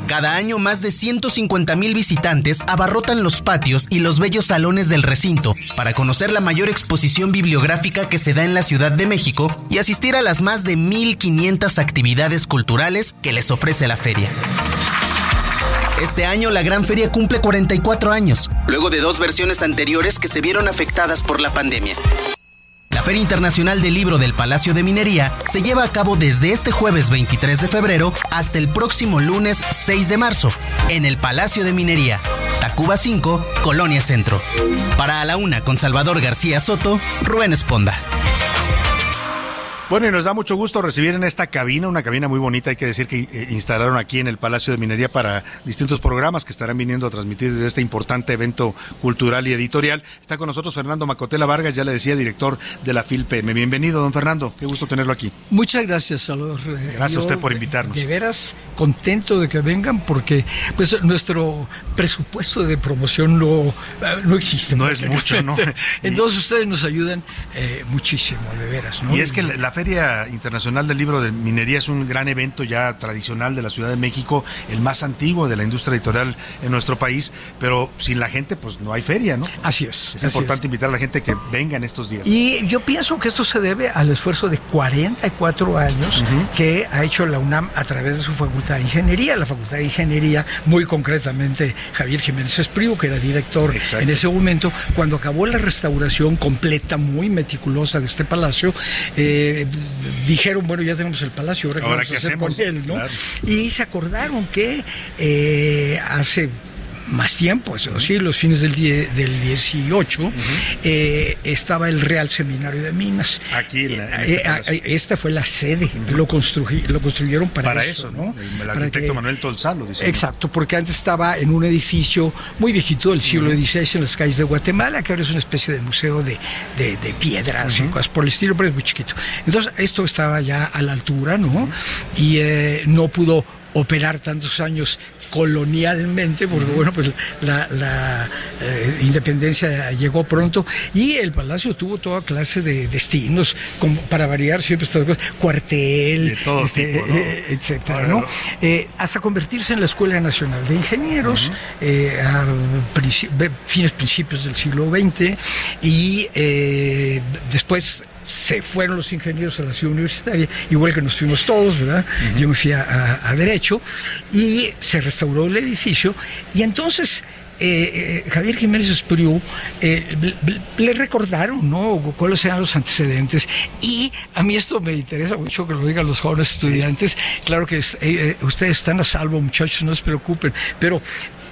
[SPEAKER 9] Cada año más de 150 mil visitantes abarrotan los patios y los bellos salones del recinto para conocer la mayor exposición bibliográfica que se da en la Ciudad de México y asistir a las más de 1.500 actividades culturales que les ofrece la feria. Este año la Gran Feria cumple 44 años, luego de dos versiones anteriores que se vieron afectadas por la pandemia. La Feria Internacional del Libro del Palacio de Minería se lleva a cabo desde este jueves 23 de febrero hasta el próximo lunes 6 de marzo en el Palacio de Minería, Tacuba 5, Colonia Centro. Para a la una con Salvador García Soto, Rubén Esponda.
[SPEAKER 3] Bueno, y nos da mucho gusto recibir en esta cabina, una cabina muy bonita, hay que decir que eh, instalaron aquí en el Palacio de Minería para distintos programas que estarán viniendo a transmitir desde este importante evento cultural y editorial. Está con nosotros Fernando Macotela Vargas, ya le decía, director de la FILPM. Bienvenido, don Fernando, qué gusto tenerlo aquí.
[SPEAKER 15] Muchas gracias, Salvador.
[SPEAKER 3] Gracias a usted por invitarnos.
[SPEAKER 15] De veras, contento de que vengan porque pues nuestro presupuesto de promoción no, eh, no existe.
[SPEAKER 3] No es mucho, ¿no?
[SPEAKER 15] Entonces ustedes nos ayudan eh, muchísimo, de veras, ¿no?
[SPEAKER 3] Y es que la, Feria Internacional del Libro de Minería es un gran evento ya tradicional de la Ciudad de México, el más antiguo de la industria editorial en nuestro país, pero sin la gente pues no hay feria, ¿no?
[SPEAKER 15] Así es.
[SPEAKER 3] Es importante invitar a la gente que venga en estos días.
[SPEAKER 15] Y yo pienso que esto se debe al esfuerzo de 44 años que ha hecho la UNAM a través de su Facultad de Ingeniería, la Facultad de Ingeniería, muy concretamente Javier Jiménez Espriu, que era director en ese momento, cuando acabó la restauración completa, muy meticulosa de este palacio, eh, dijeron, bueno, ya tenemos el palacio, ahora,
[SPEAKER 3] ¿Ahora qué hacemos?
[SPEAKER 15] con él, ¿no? Y se acordaron que eh, hace más tiempo, eso sí, los fines del, del 18, eh, estaba el Real Seminario de Minas.
[SPEAKER 3] Aquí, en
[SPEAKER 15] este eh, esta fue la sede, lo, lo construyeron para,
[SPEAKER 3] eso, ¿no? El, arquitecto Manuel Tolzá lo dice.
[SPEAKER 15] Exacto, porque antes estaba en un edificio muy viejito del siglo XVI en las calles de Guatemala, que ahora es una especie de museo de, de, piedras y cosas por el estilo, pero es muy chiquito. Entonces, esto estaba ya a la altura, ¿no? Y eh, no pudo operar tantos años colonialmente, porque bueno, pues la, eh, independencia llegó pronto y el palacio tuvo toda clase de destinos, como para variar siempre estas cosas, cuartel,
[SPEAKER 3] este,
[SPEAKER 15] eh, etcétera, ¿no? Eh, hasta convertirse en la Escuela Nacional de Ingenieros a fines principios del siglo XX y después se fueron los ingenieros a la ciudad universitaria, igual que nos fuimos todos, ¿verdad? Yo me fui a, Derecho y se restauró el edificio y entonces... Eh, eh, Javier Jiménez Espriu eh, le recordaron ¿no? cuáles eran los antecedentes y a mí esto me interesa mucho que lo digan los jóvenes estudiantes claro que ustedes están a salvo muchachos no se preocupen pero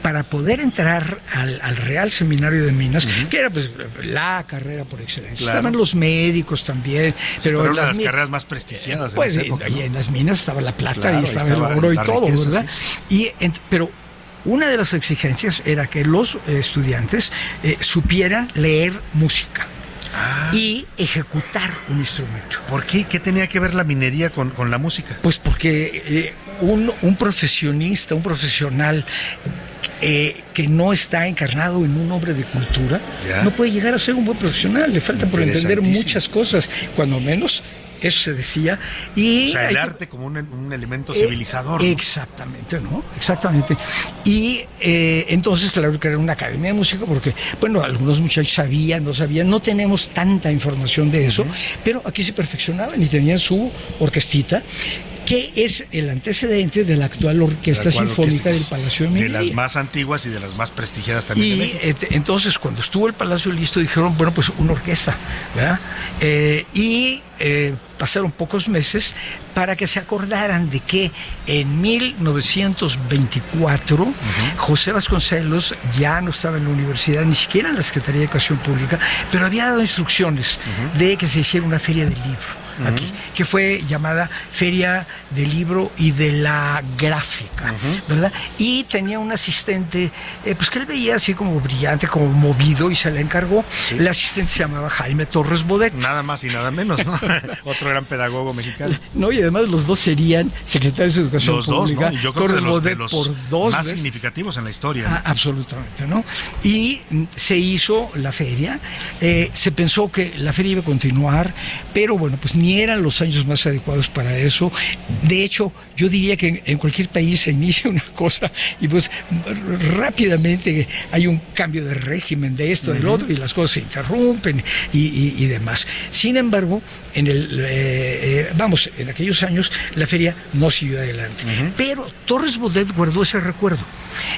[SPEAKER 15] para poder entrar al, Real Seminario de Minas, que era pues la carrera por excelencia. Estaban los médicos también, pero,
[SPEAKER 3] una de las carreras más prestigiadas.
[SPEAKER 15] Pues en, en las minas estaba la plata y estaba, el oro y todo, ¿verdad? Y pero una de las exigencias era que los estudiantes eh, supieran leer música. Ah. y ejecutar un instrumento.
[SPEAKER 3] ¿Por qué? ¿Qué tenía que ver la minería con, la música?
[SPEAKER 15] Pues porque eh, un, un, profesionista, un profesional eh, que no está encarnado en un hombre de cultura, no puede llegar a ser un buen profesional. Le falta por entender muchas cosas, cuando menos eso se decía. Y
[SPEAKER 3] o sea, el arte como un, elemento civilizador.
[SPEAKER 15] Exactamente, ¿no? Exactamente. Y eh, entonces, claro que era una academia de música, porque, bueno, algunos muchachos sabían, no sabían, no tenemos tanta información de eso, pero aquí se perfeccionaban y tenían su orquestita que es el antecedente de la actual Orquesta Sinfónica del Palacio de Minería.
[SPEAKER 3] De las más antiguas y de las más prestigiadas también.
[SPEAKER 15] Y entonces cuando estuvo el Palacio listo dijeron, bueno, pues una orquesta, ¿verdad? Eh, y eh, pasaron pocos meses para que se acordaran de que en 1924 José Vasconcelos ya no estaba en la universidad, ni siquiera en la Secretaría de Educación Pública, pero había dado instrucciones de que se hiciera una feria del libro aquí, que fue llamada Feria del Libro y de la Gráfica, ¿verdad? Y tenía un asistente, eh, pues que él veía así como brillante, como movido y se le encargó. El asistente se llamaba Jaime Torres Bodet.
[SPEAKER 3] Nada más y nada menos, ¿no? Otro gran pedagogo mexicano.
[SPEAKER 15] No, y además los dos serían secretarios de Educación
[SPEAKER 3] los
[SPEAKER 15] Pública.
[SPEAKER 3] Dos, ¿no? Y yo creo Torres que de los, por dos más significativos en la historia.
[SPEAKER 15] Ah, absolutamente, ¿no? Y se hizo la feria, eh, se pensó que la feria iba a continuar, pero bueno, pues ni eran los años más adecuados para eso. De hecho, yo diría que en cualquier país se inicia una cosa y pues rápidamente hay un cambio de régimen de esto, del otro, y las cosas se interrumpen y, demás. Sin embargo, en el, eh, eh, vamos, en aquellos años la feria no siguió adelante. Pero Torres Bodet guardó ese recuerdo.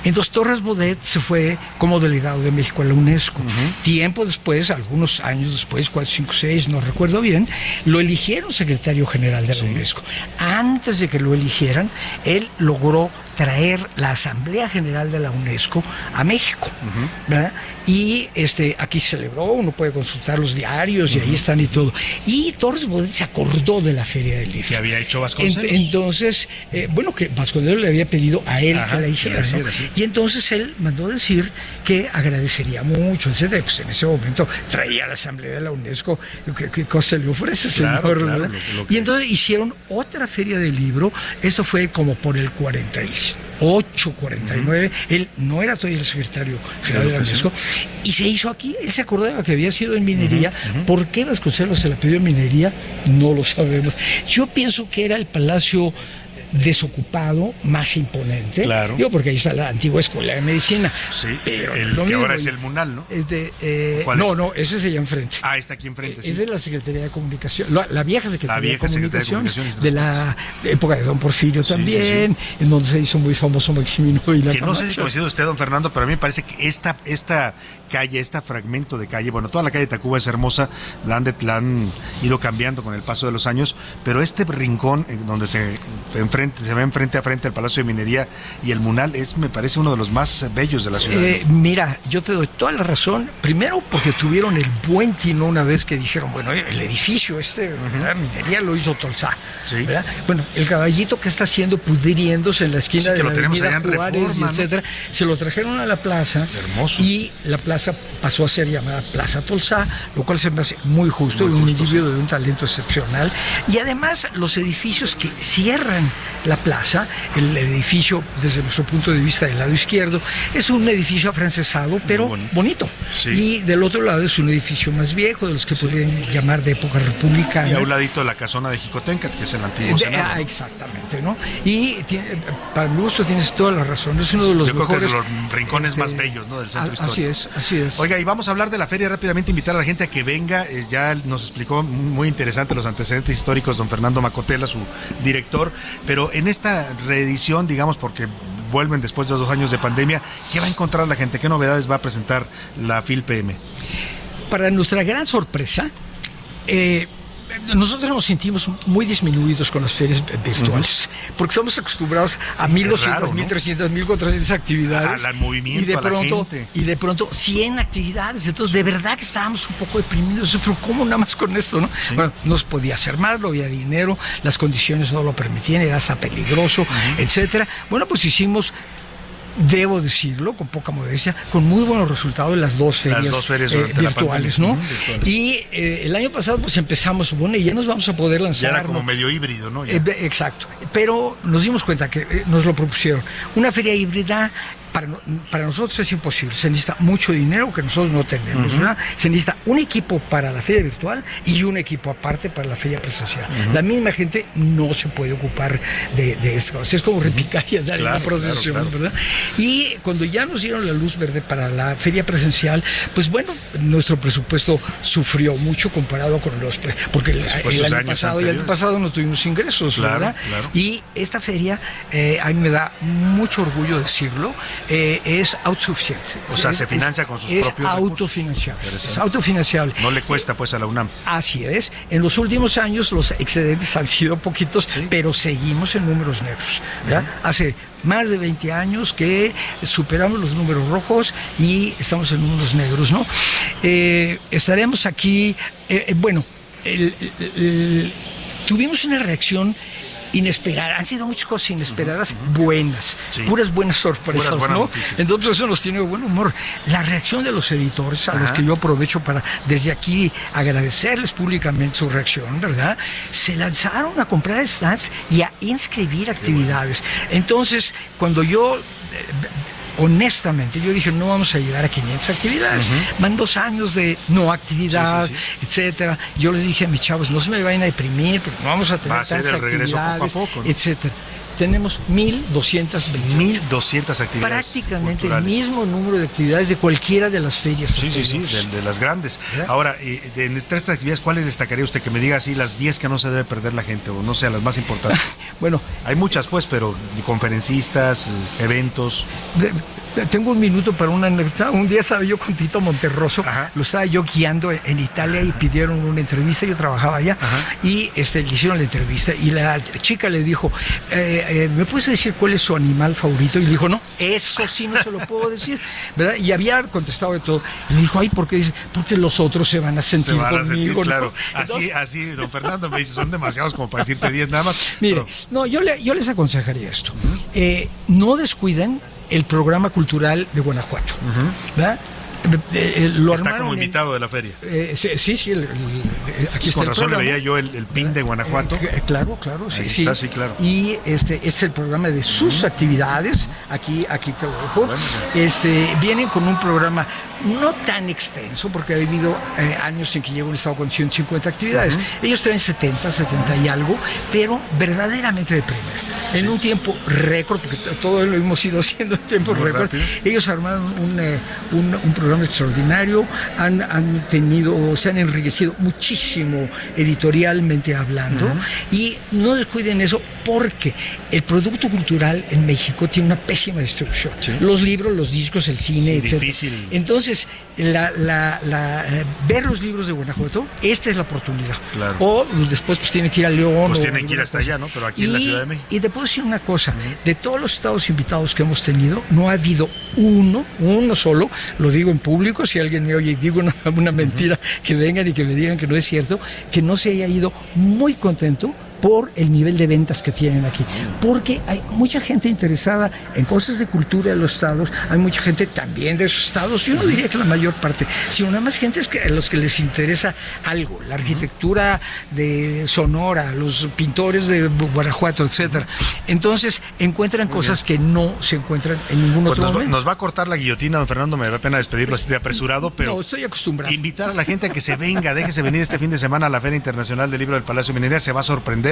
[SPEAKER 15] Entonces Torres Bodet se fue como delegado de México a la UNESCO. Tiempo después, algunos años después, 4, 5, 6, no recuerdo bien, lo eligieron secretario general de la UNESCO. Antes de que lo eligieran, él logró traer la Asamblea General de la UNESCO a México. ¿verdad? Y este, aquí se celebró, uno puede consultar los diarios y ahí están y todo. Y Torres Bodet se acordó de la Feria del Libro.
[SPEAKER 3] Que había hecho Vasconcelos.
[SPEAKER 15] entonces, eh, bueno, que Vasconcelos le había pedido a él que la hiciera. ¿no? Y entonces él mandó decir que agradecería mucho, etcétera. Pues en ese momento traía a la Asamblea de la UNESCO, ¿qué, qué cosa le ofrece, señor?
[SPEAKER 3] Claro, que-
[SPEAKER 15] Y entonces hicieron otra feria del libro, esto fue como por el 48, 49, él no era todavía el secretario general de la. UNESCO, y se hizo aquí, él se acordaba que había sido en minería, ¿por qué Vasconcelos se la pidió en minería? No lo sabemos. Yo pienso que era el palacio desocupado más imponente.
[SPEAKER 3] Claro.
[SPEAKER 15] Yo porque ahí está la antigua escuela de medicina.
[SPEAKER 3] Sí,
[SPEAKER 15] pero
[SPEAKER 3] el que ahora es el Munal, ¿no?
[SPEAKER 15] es de, eh,
[SPEAKER 3] ¿Cuál
[SPEAKER 15] no,
[SPEAKER 3] es?
[SPEAKER 15] no, ese es allá enfrente.
[SPEAKER 3] Ah, está aquí enfrente.
[SPEAKER 15] Es
[SPEAKER 3] sí.
[SPEAKER 15] de la Secretaría de Comunicación, la, la vieja Secretaría,
[SPEAKER 3] vieja
[SPEAKER 15] de,
[SPEAKER 3] Secretaría de
[SPEAKER 15] la época de Don Porfirio
[SPEAKER 3] Sí, sí,
[SPEAKER 15] también, en donde se hizo muy famoso Maximino y la
[SPEAKER 3] Que no sé si coincide usted, don Fernando, pero a mí me parece que esta, esta calle, este fragmento de calle, bueno, toda la calle de Tacuba es hermosa, la han, de- la han ido cambiando con el paso de los años, pero este rincón donde se enfrente, se ve enfrente a frente al Palacio de Minería y el Munal es, me parece, uno de los más bellos de la ciudad.
[SPEAKER 15] Eh, mira, yo te doy toda la razón. Primero, porque tuvieron el buen tino una vez que dijeron, bueno, el edificio este, ¿verdad? minería lo hizo Tolsá. ¿verdad? Bueno, el caballito que está haciendo pudriéndose en la esquina
[SPEAKER 3] Sí, que
[SPEAKER 15] de
[SPEAKER 3] lo
[SPEAKER 15] la
[SPEAKER 3] tenemos
[SPEAKER 15] avenida
[SPEAKER 3] allá en
[SPEAKER 15] Juárez,
[SPEAKER 3] Reforma,
[SPEAKER 15] y
[SPEAKER 3] ¿no?
[SPEAKER 15] etcétera, se lo trajeron a la plaza.
[SPEAKER 3] Hermoso.
[SPEAKER 15] Y la plaza pasó a ser llamada Plaza Tolsá, lo cual se me hace muy justo,
[SPEAKER 3] Muy
[SPEAKER 15] un individuo de un talento excepcional. Y además, los edificios que cierran la plaza, el edificio, desde nuestro punto de vista del lado izquierdo, es un edificio afrancesado, pero bonito.
[SPEAKER 3] Sí.
[SPEAKER 15] Y del otro lado es un edificio más viejo, de los que podrían llamar de época republicana.
[SPEAKER 3] Y a un ladito la casona de Jicotencat, que es el antiguo
[SPEAKER 15] de-
[SPEAKER 3] Senado.
[SPEAKER 15] ah, exactamente, ¿no? Y tiene- para mi gusto tienes toda la razón, es uno de los
[SPEAKER 3] Yo creo que es
[SPEAKER 15] mejores...
[SPEAKER 3] de los rincones
[SPEAKER 15] este,
[SPEAKER 3] más bellos ¿no? del centro
[SPEAKER 15] a-. Así es, así es.
[SPEAKER 3] Oiga, y vamos a hablar de la feria rápidamente, invitar a la gente a que venga. eh, ya nos explicó muy interesante los antecedentes históricos don Fernando Macotela, su director. Pero en esta reedición, digamos, porque vuelven después de dos años de pandemia, ¿qué va a encontrar la gente? ¿Qué novedades va a presentar la FIL PM?
[SPEAKER 15] Para nuestra gran sorpresa, eh, nosotros nos sentimos muy disminuidos con las ferias virtuales, porque estamos acostumbrados a
[SPEAKER 3] Sí,
[SPEAKER 15] 1.200,
[SPEAKER 3] es raro, ¿no?
[SPEAKER 15] 1.300, 1.400 actividades.
[SPEAKER 3] Al movimiento,
[SPEAKER 15] y de
[SPEAKER 3] a la
[SPEAKER 15] pronto,
[SPEAKER 3] gente.
[SPEAKER 15] Y de pronto 100 actividades. Entonces, de verdad que estábamos un poco deprimidos. Pero ¿cómo nada más con esto? no Bueno, no se podía hacer más, no había dinero, las condiciones no lo permitían, era hasta peligroso, etcétera. Bueno, pues hicimos debo decirlo, con poca modestia, con muy buenos resultados las dos ferias,
[SPEAKER 3] dos ferias
[SPEAKER 15] eh, virtuales. ¿no?
[SPEAKER 3] Virtuales.
[SPEAKER 15] Y eh, el año pasado pues empezamos, bueno, y ya nos vamos a poder
[SPEAKER 3] Ya
[SPEAKER 15] lanzar.
[SPEAKER 3] era como
[SPEAKER 15] ¿no?
[SPEAKER 3] medio híbrido, ¿no? Ya.
[SPEAKER 15] Eh, exacto. Pero nos dimos cuenta que eh, nos lo propusieron. Una feria híbrida para, no- para nosotros es imposible. Se necesita mucho dinero que nosotros no tenemos. ¿verdad? Se necesita un equipo para la feria virtual y un equipo aparte para la feria presencial. La misma gente no se puede ocupar de, de eso. Es como repicar y andar en la procesión,
[SPEAKER 3] claro, claro.
[SPEAKER 15] ¿verdad? Y cuando ya nos dieron la luz verde para la feria presencial, pues bueno, nuestro presupuesto sufrió mucho comparado con los... Porque el, año pasado y el año pasado no tuvimos ingresos, ¿verdad? Y esta feria, eh, a mí me da mucho orgullo decirlo, eh, es autosuficiente.
[SPEAKER 3] O sea,
[SPEAKER 15] Es-
[SPEAKER 3] se financia con sus
[SPEAKER 15] es
[SPEAKER 3] propios
[SPEAKER 15] autofinanciable. Es autofinanciable.
[SPEAKER 3] No le cuesta pues a la UNAM.
[SPEAKER 15] Así es. En los últimos años los excedentes han sido poquitos, pero seguimos en números negros. ¿verdad? Hace más de 20 años que superamos los números rojos y estamos en números negros, ¿no? Eh, estaremos aquí, eh, eh, bueno, el- el- el- tuvimos una reacción inesperada, han sido muchas cosas inesperadas, buenas,
[SPEAKER 3] Sí.
[SPEAKER 15] puras buenas sorpresas,
[SPEAKER 3] Puras buenas
[SPEAKER 15] ¿no?
[SPEAKER 3] noticias.
[SPEAKER 15] Entonces eso nos tiene buen humor. La reacción de los editores, a los que yo aprovecho para desde aquí agradecerles públicamente su reacción, ¿verdad? Se lanzaron a comprar stands y a inscribir actividades. Entonces, cuando yo... Honestamente, yo dije, no vamos a llegar a 500 actividades. Van dos años de no actividad,
[SPEAKER 3] Sí, sí,
[SPEAKER 15] etcétera. Yo les dije a mis chavos, no se me vayan a deprimir, porque no vamos a tener
[SPEAKER 3] Va a
[SPEAKER 15] tantas
[SPEAKER 3] regreso poco a
[SPEAKER 15] actividades,
[SPEAKER 3] poco, ¿no?
[SPEAKER 15] etcétera. Tenemos 1.220.
[SPEAKER 3] 1200 actividades.
[SPEAKER 15] Prácticamente el mismo número de actividades de cualquiera de las ferias.
[SPEAKER 3] Sí, sí, sí, de, de las grandes.
[SPEAKER 15] ¿Verdad?
[SPEAKER 3] Ahora, eh, de entre estas actividades, ¿cuáles destacaría usted? Que me diga así las 10 que no se debe perder la gente, o no sea, las más importantes.
[SPEAKER 15] Bueno,
[SPEAKER 3] Hay muchas, pues, pero conferencistas, eventos.
[SPEAKER 15] de- tengo un minuto para una anécdota. Un día estaba yo con Tito Monterroso, lo estaba yo guiando en Italia y pidieron una entrevista. Yo trabajaba allá y este, le hicieron la entrevista. Y la chica le dijo: eh, eh, ¿Me puedes decir cuál es su animal favorito? Y le dijo: No, eso sí no se lo puedo decir. ¿verdad? Y había contestado de todo. Y le dijo: Ay, ¿por qué? Dice: Porque los otros se van a sentir conmigo.
[SPEAKER 3] claro. Así, así, don Fernando me dice: Son demasiados como para decirte 10 nada más.
[SPEAKER 15] Mire, no, yo, le, yo les aconsejaría esto. Eh, no descuiden el programa cultural de Guanajuato. ¿verdad?
[SPEAKER 3] Eh, eh, lo está como invitado de la feria.
[SPEAKER 15] Eh, sí, sí, aquí está
[SPEAKER 3] Con razón le veía yo el, PIN de Guanajuato.
[SPEAKER 15] claro, claro, sí,
[SPEAKER 3] sí. Está, sí, claro.
[SPEAKER 15] Y este, este es el programa de sus actividades. Aquí, aquí te lo dejo. Este, vienen con un programa no tan extenso, porque ha habido años en que llega un estado con 150 actividades. Ellos traen 70, 70 y algo, pero verdaderamente de primera. En un tiempo récord, porque todo lo hemos ido haciendo en tiempo récord. Ellos armaron un, un, un programa extraordinario, han, han tenido, se han enriquecido muchísimo editorialmente hablando y no descuiden eso porque el producto cultural en México tiene una pésima distribución. Los libros, los discos, el cine, etc. Difícil. Entonces, la, la, eh, ver los libros de Guanajuato, esta es la oportunidad. O después pues tienen que ir a León.
[SPEAKER 3] Pues tienen que ir hasta allá, ¿no? Pero aquí en la Ciudad de México.
[SPEAKER 15] Y te puedo decir una cosa, de todos los estados invitados que hemos tenido, no ha habido uno, uno solo, lo digo en público, si alguien me oye y digo una, una mentira, que vengan y que me digan que no es cierto, que no se haya ido muy contento por el nivel de ventas que tienen aquí. Porque hay mucha gente interesada en cosas de cultura de los estados, hay mucha gente también de esos estados, yo no diría que la mayor parte, sino nada más gente es que a los que les interesa algo, la arquitectura de Sonora, los pintores de Guanajuato, etcétera. Entonces encuentran cosas que no se encuentran en ningún pues otro
[SPEAKER 3] nos, Nos va a cortar la guillotina, don Fernando, me da pena despedirlo así de apresurado, pero...
[SPEAKER 15] No, estoy acostumbrado.
[SPEAKER 3] Invitar a la gente a que se venga, déjese venir este fin de semana a la Feria Internacional del Libro del Palacio de Minería, se va a sorprender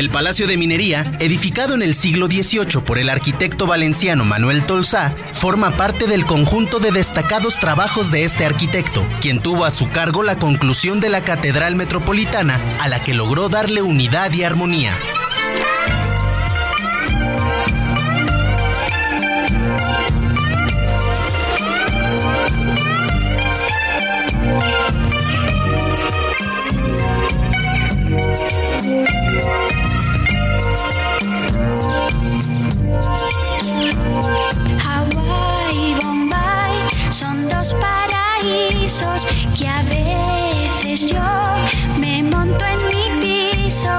[SPEAKER 9] El Palacio de Minería, edificado en el siglo XVIII por el arquitecto valenciano Manuel Tolsá, forma parte del conjunto de destacados trabajos de este arquitecto, quien tuvo a su cargo la conclusión de la Catedral Metropolitana, a la que logró darle unidad y armonía.
[SPEAKER 10] Que a veces yo me monto en mi piso.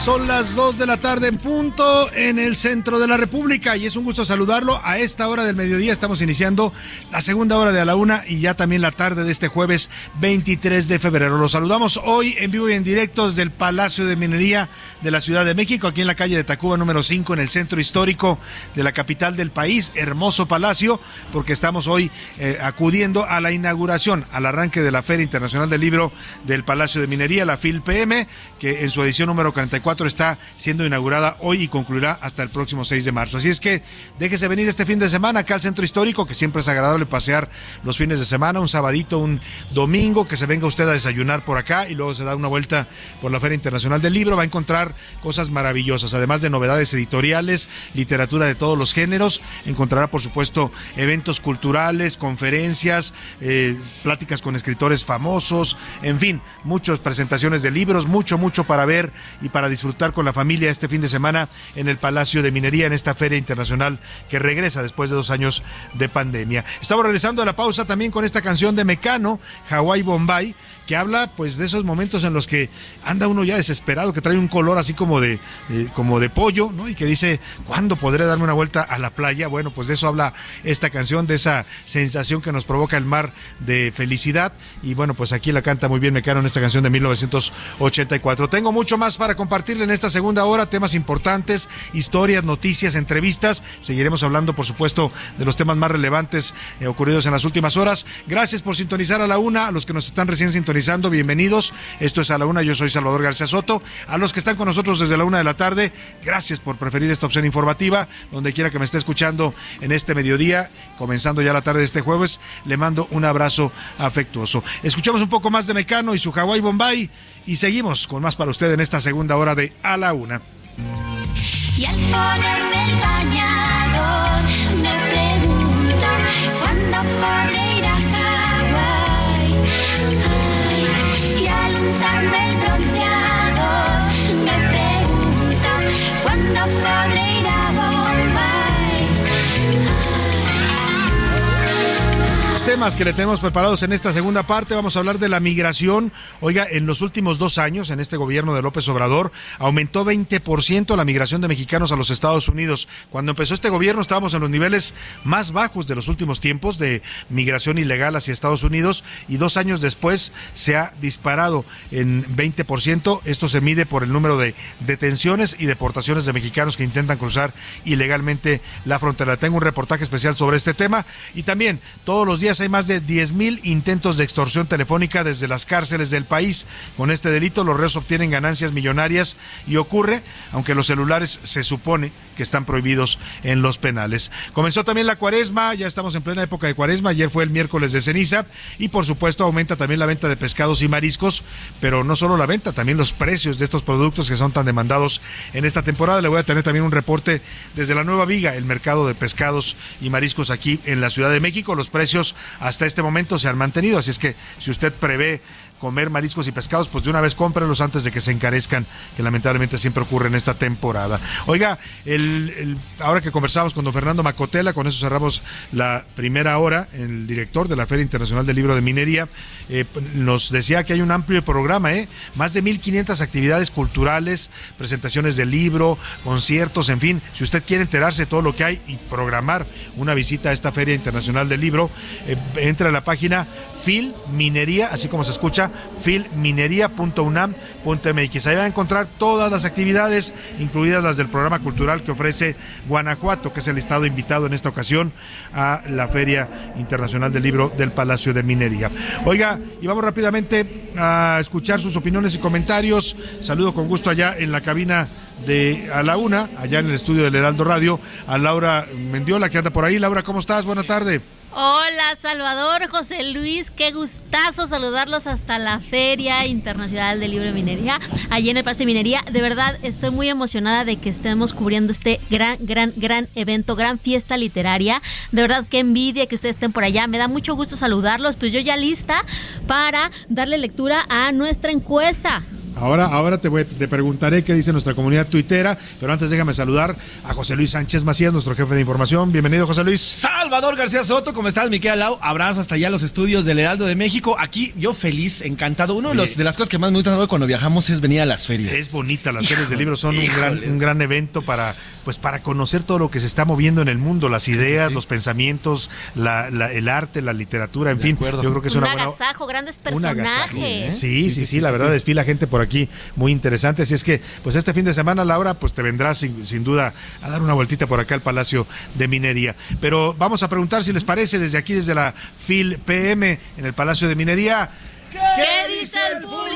[SPEAKER 10] Son
[SPEAKER 3] las 2 de la tarde en punto en el centro de la República y es un gusto saludarlo. A esta hora del mediodía estamos iniciando la segunda hora de a la una y ya también la tarde de este jueves 23 de febrero. Los saludamos hoy en vivo y en directo desde el Palacio de Minería de la Ciudad de México, aquí en la calle de Tacuba número 5 en el centro histórico de la capital del país. Hermoso palacio porque estamos hoy eh, acudiendo a la inauguración, al arranque de la Feria Internacional del Libro del Palacio de Minería, la FIL PM, que en su edición número 44 194 está siendo inaugurada hoy y concluirá hasta el próximo 6 de marzo. Así es que déjese venir este fin de semana acá al centro histórico, que siempre es agradable pasear los fines de semana, un sabadito, un domingo, que se venga usted a desayunar por acá y luego se da una vuelta por la Feria Internacional del Libro. Va a encontrar cosas maravillosas, además de novedades editoriales, literatura de todos los géneros. Encontrará, por supuesto, eventos culturales, conferencias, eh, pláticas con escritores famosos, en fin, muchas presentaciones de libros, mucho, mucho para ver y para disfrutar con la familia este fin de semana en el Palacio de Minería, en esta Feria Internacional que regresa después de dos años de pandemia. Estamos regresando a la pausa también con esta canción de Mecano, Hawaii Bombay, que habla pues de esos momentos en los que anda uno ya desesperado, que trae un color así como de, eh, como de pollo, ¿no? Y que dice, ¿cuándo podré darme una vuelta a la playa? Bueno, pues de eso habla esta canción, de esa sensación que nos provoca el mar de felicidad. Y bueno, pues aquí la canta muy bien Mecano en esta canción de 1984. Tengo mucho más para compartirle en esta segunda hora, temas importantes, historias, noticias, entrevistas. Seguiremos hablando, por supuesto, de los temas más relevantes eh, ocurridos en las últimas horas. Gracias por sintonizar a la una, a los que nos están recién sintonizando bienvenidos. Esto es a la una, yo soy Salvador García Soto. A los que están con nosotros desde la una de la tarde, gracias por preferir esta opción informativa. Donde quiera que me esté escuchando en este mediodía, comenzando ya la tarde de este jueves, le mando un abrazo afectuoso. Escuchamos un poco más de Mecano y su Hawaii Bombay y seguimos con más para usted en esta segunda hora de A la Una.
[SPEAKER 10] Me pregunto cuándo podré
[SPEAKER 3] temas que le tenemos preparados en esta segunda parte. Vamos a hablar de la migración. Oiga, en los últimos dos años, en este gobierno de López Obrador, aumentó 20% la migración de mexicanos a los Estados Unidos. Cuando empezó este gobierno estábamos en los niveles más bajos de los últimos tiempos de migración ilegal hacia Estados Unidos y dos años después se ha disparado en 20%. Esto se mide por el número de detenciones y deportaciones de mexicanos que intentan cruzar ilegalmente la frontera. Tengo un reportaje especial sobre este tema y también todos los días hay más de 10.000 intentos de extorsión telefónica desde las cárceles del país. Con este delito los reos obtienen ganancias millonarias y ocurre, aunque los celulares se supone que están prohibidos en los penales. Comenzó también la cuaresma, ya estamos en plena época de cuaresma, ayer fue el miércoles de ceniza y por supuesto aumenta también la venta de pescados y mariscos, pero no solo la venta, también los precios de estos productos que son tan demandados en esta temporada. Le voy a tener también un reporte desde la Nueva Viga, el mercado de pescados y mariscos aquí en la Ciudad de México. Los precios hasta este momento se han mantenido, así es que si usted prevé comer mariscos y pescados, pues de una vez cómprelos antes de que se encarezcan, que lamentablemente siempre ocurre en esta temporada. Oiga, el, ahora que conversamos con don Fernando Macotela, con eso cerramos la primera hora, el director de la Feria Internacional del Libro de Minería, eh, nos decía que hay un amplio programa, ¿eh? más de 1.500 actividades culturales, presentaciones de libro, conciertos, en fin, si usted quiere enterarse de todo lo que hay y programar una visita a esta Feria Internacional del Libro, eh, entre a la página Phil Minería, así como se escucha, filminería.unam.mx. Ahí va a encontrar todas las actividades, incluidas las del programa cultural que ofrece Guanajuato, que es el estado invitado en esta ocasión a la Feria Internacional del Libro del Palacio de Minería. Oiga, y vamos rápidamente a escuchar sus opiniones y comentarios. Saludo con gusto allá en la cabina de a la una, allá en el estudio del Heraldo Radio, a Laura Mendiola, que anda por ahí. Laura, ¿cómo estás? Buena tarde.
[SPEAKER 16] Hola Salvador, José Luis, qué gustazo saludarlos hasta la Feria Internacional del Libro de Minería, allí en el Palacio de Minería. De verdad, estoy muy emocionada de que estemos cubriendo este gran, gran, gran evento, gran fiesta literaria. De verdad, qué envidia que ustedes estén por allá. Me da mucho gusto saludarlos. Pues yo ya lista para darle lectura a nuestra encuesta.
[SPEAKER 3] Ahora, ahora te, voy, te preguntaré qué dice nuestra comunidad tuitera, pero antes déjame saludar a José Luis Sánchez Macías, nuestro jefe de información. Bienvenido, José Luis.
[SPEAKER 7] Salvador García Soto, ¿cómo estás, Miquel Lau? Abrazo hasta allá a los estudios del Heraldo de México. Aquí yo feliz, encantado. Uno de, los, de las cosas que más me gusta cuando viajamos es venir a las ferias.
[SPEAKER 3] Es bonita, las ferias de libros son un gran, un gran, evento para, pues, para conocer todo lo que se está moviendo en el mundo, las ideas, los pensamientos, la, el arte, la literatura, en fin. Yo creo que es
[SPEAKER 16] un
[SPEAKER 3] una
[SPEAKER 16] agasajo, grandes personajes.
[SPEAKER 3] ¿eh? Sí, sí, sí, la verdad desfila gente por aquí muy interesante interesante. Así es que, pues este fin de semana, Laura, pues te vendrás sin, sin, duda a dar una vueltita por acá al Palacio de Minería. Pero vamos a preguntar si les parece desde aquí, desde la FIL PM en el Palacio de Minería.
[SPEAKER 10] ¿Qué dice el público?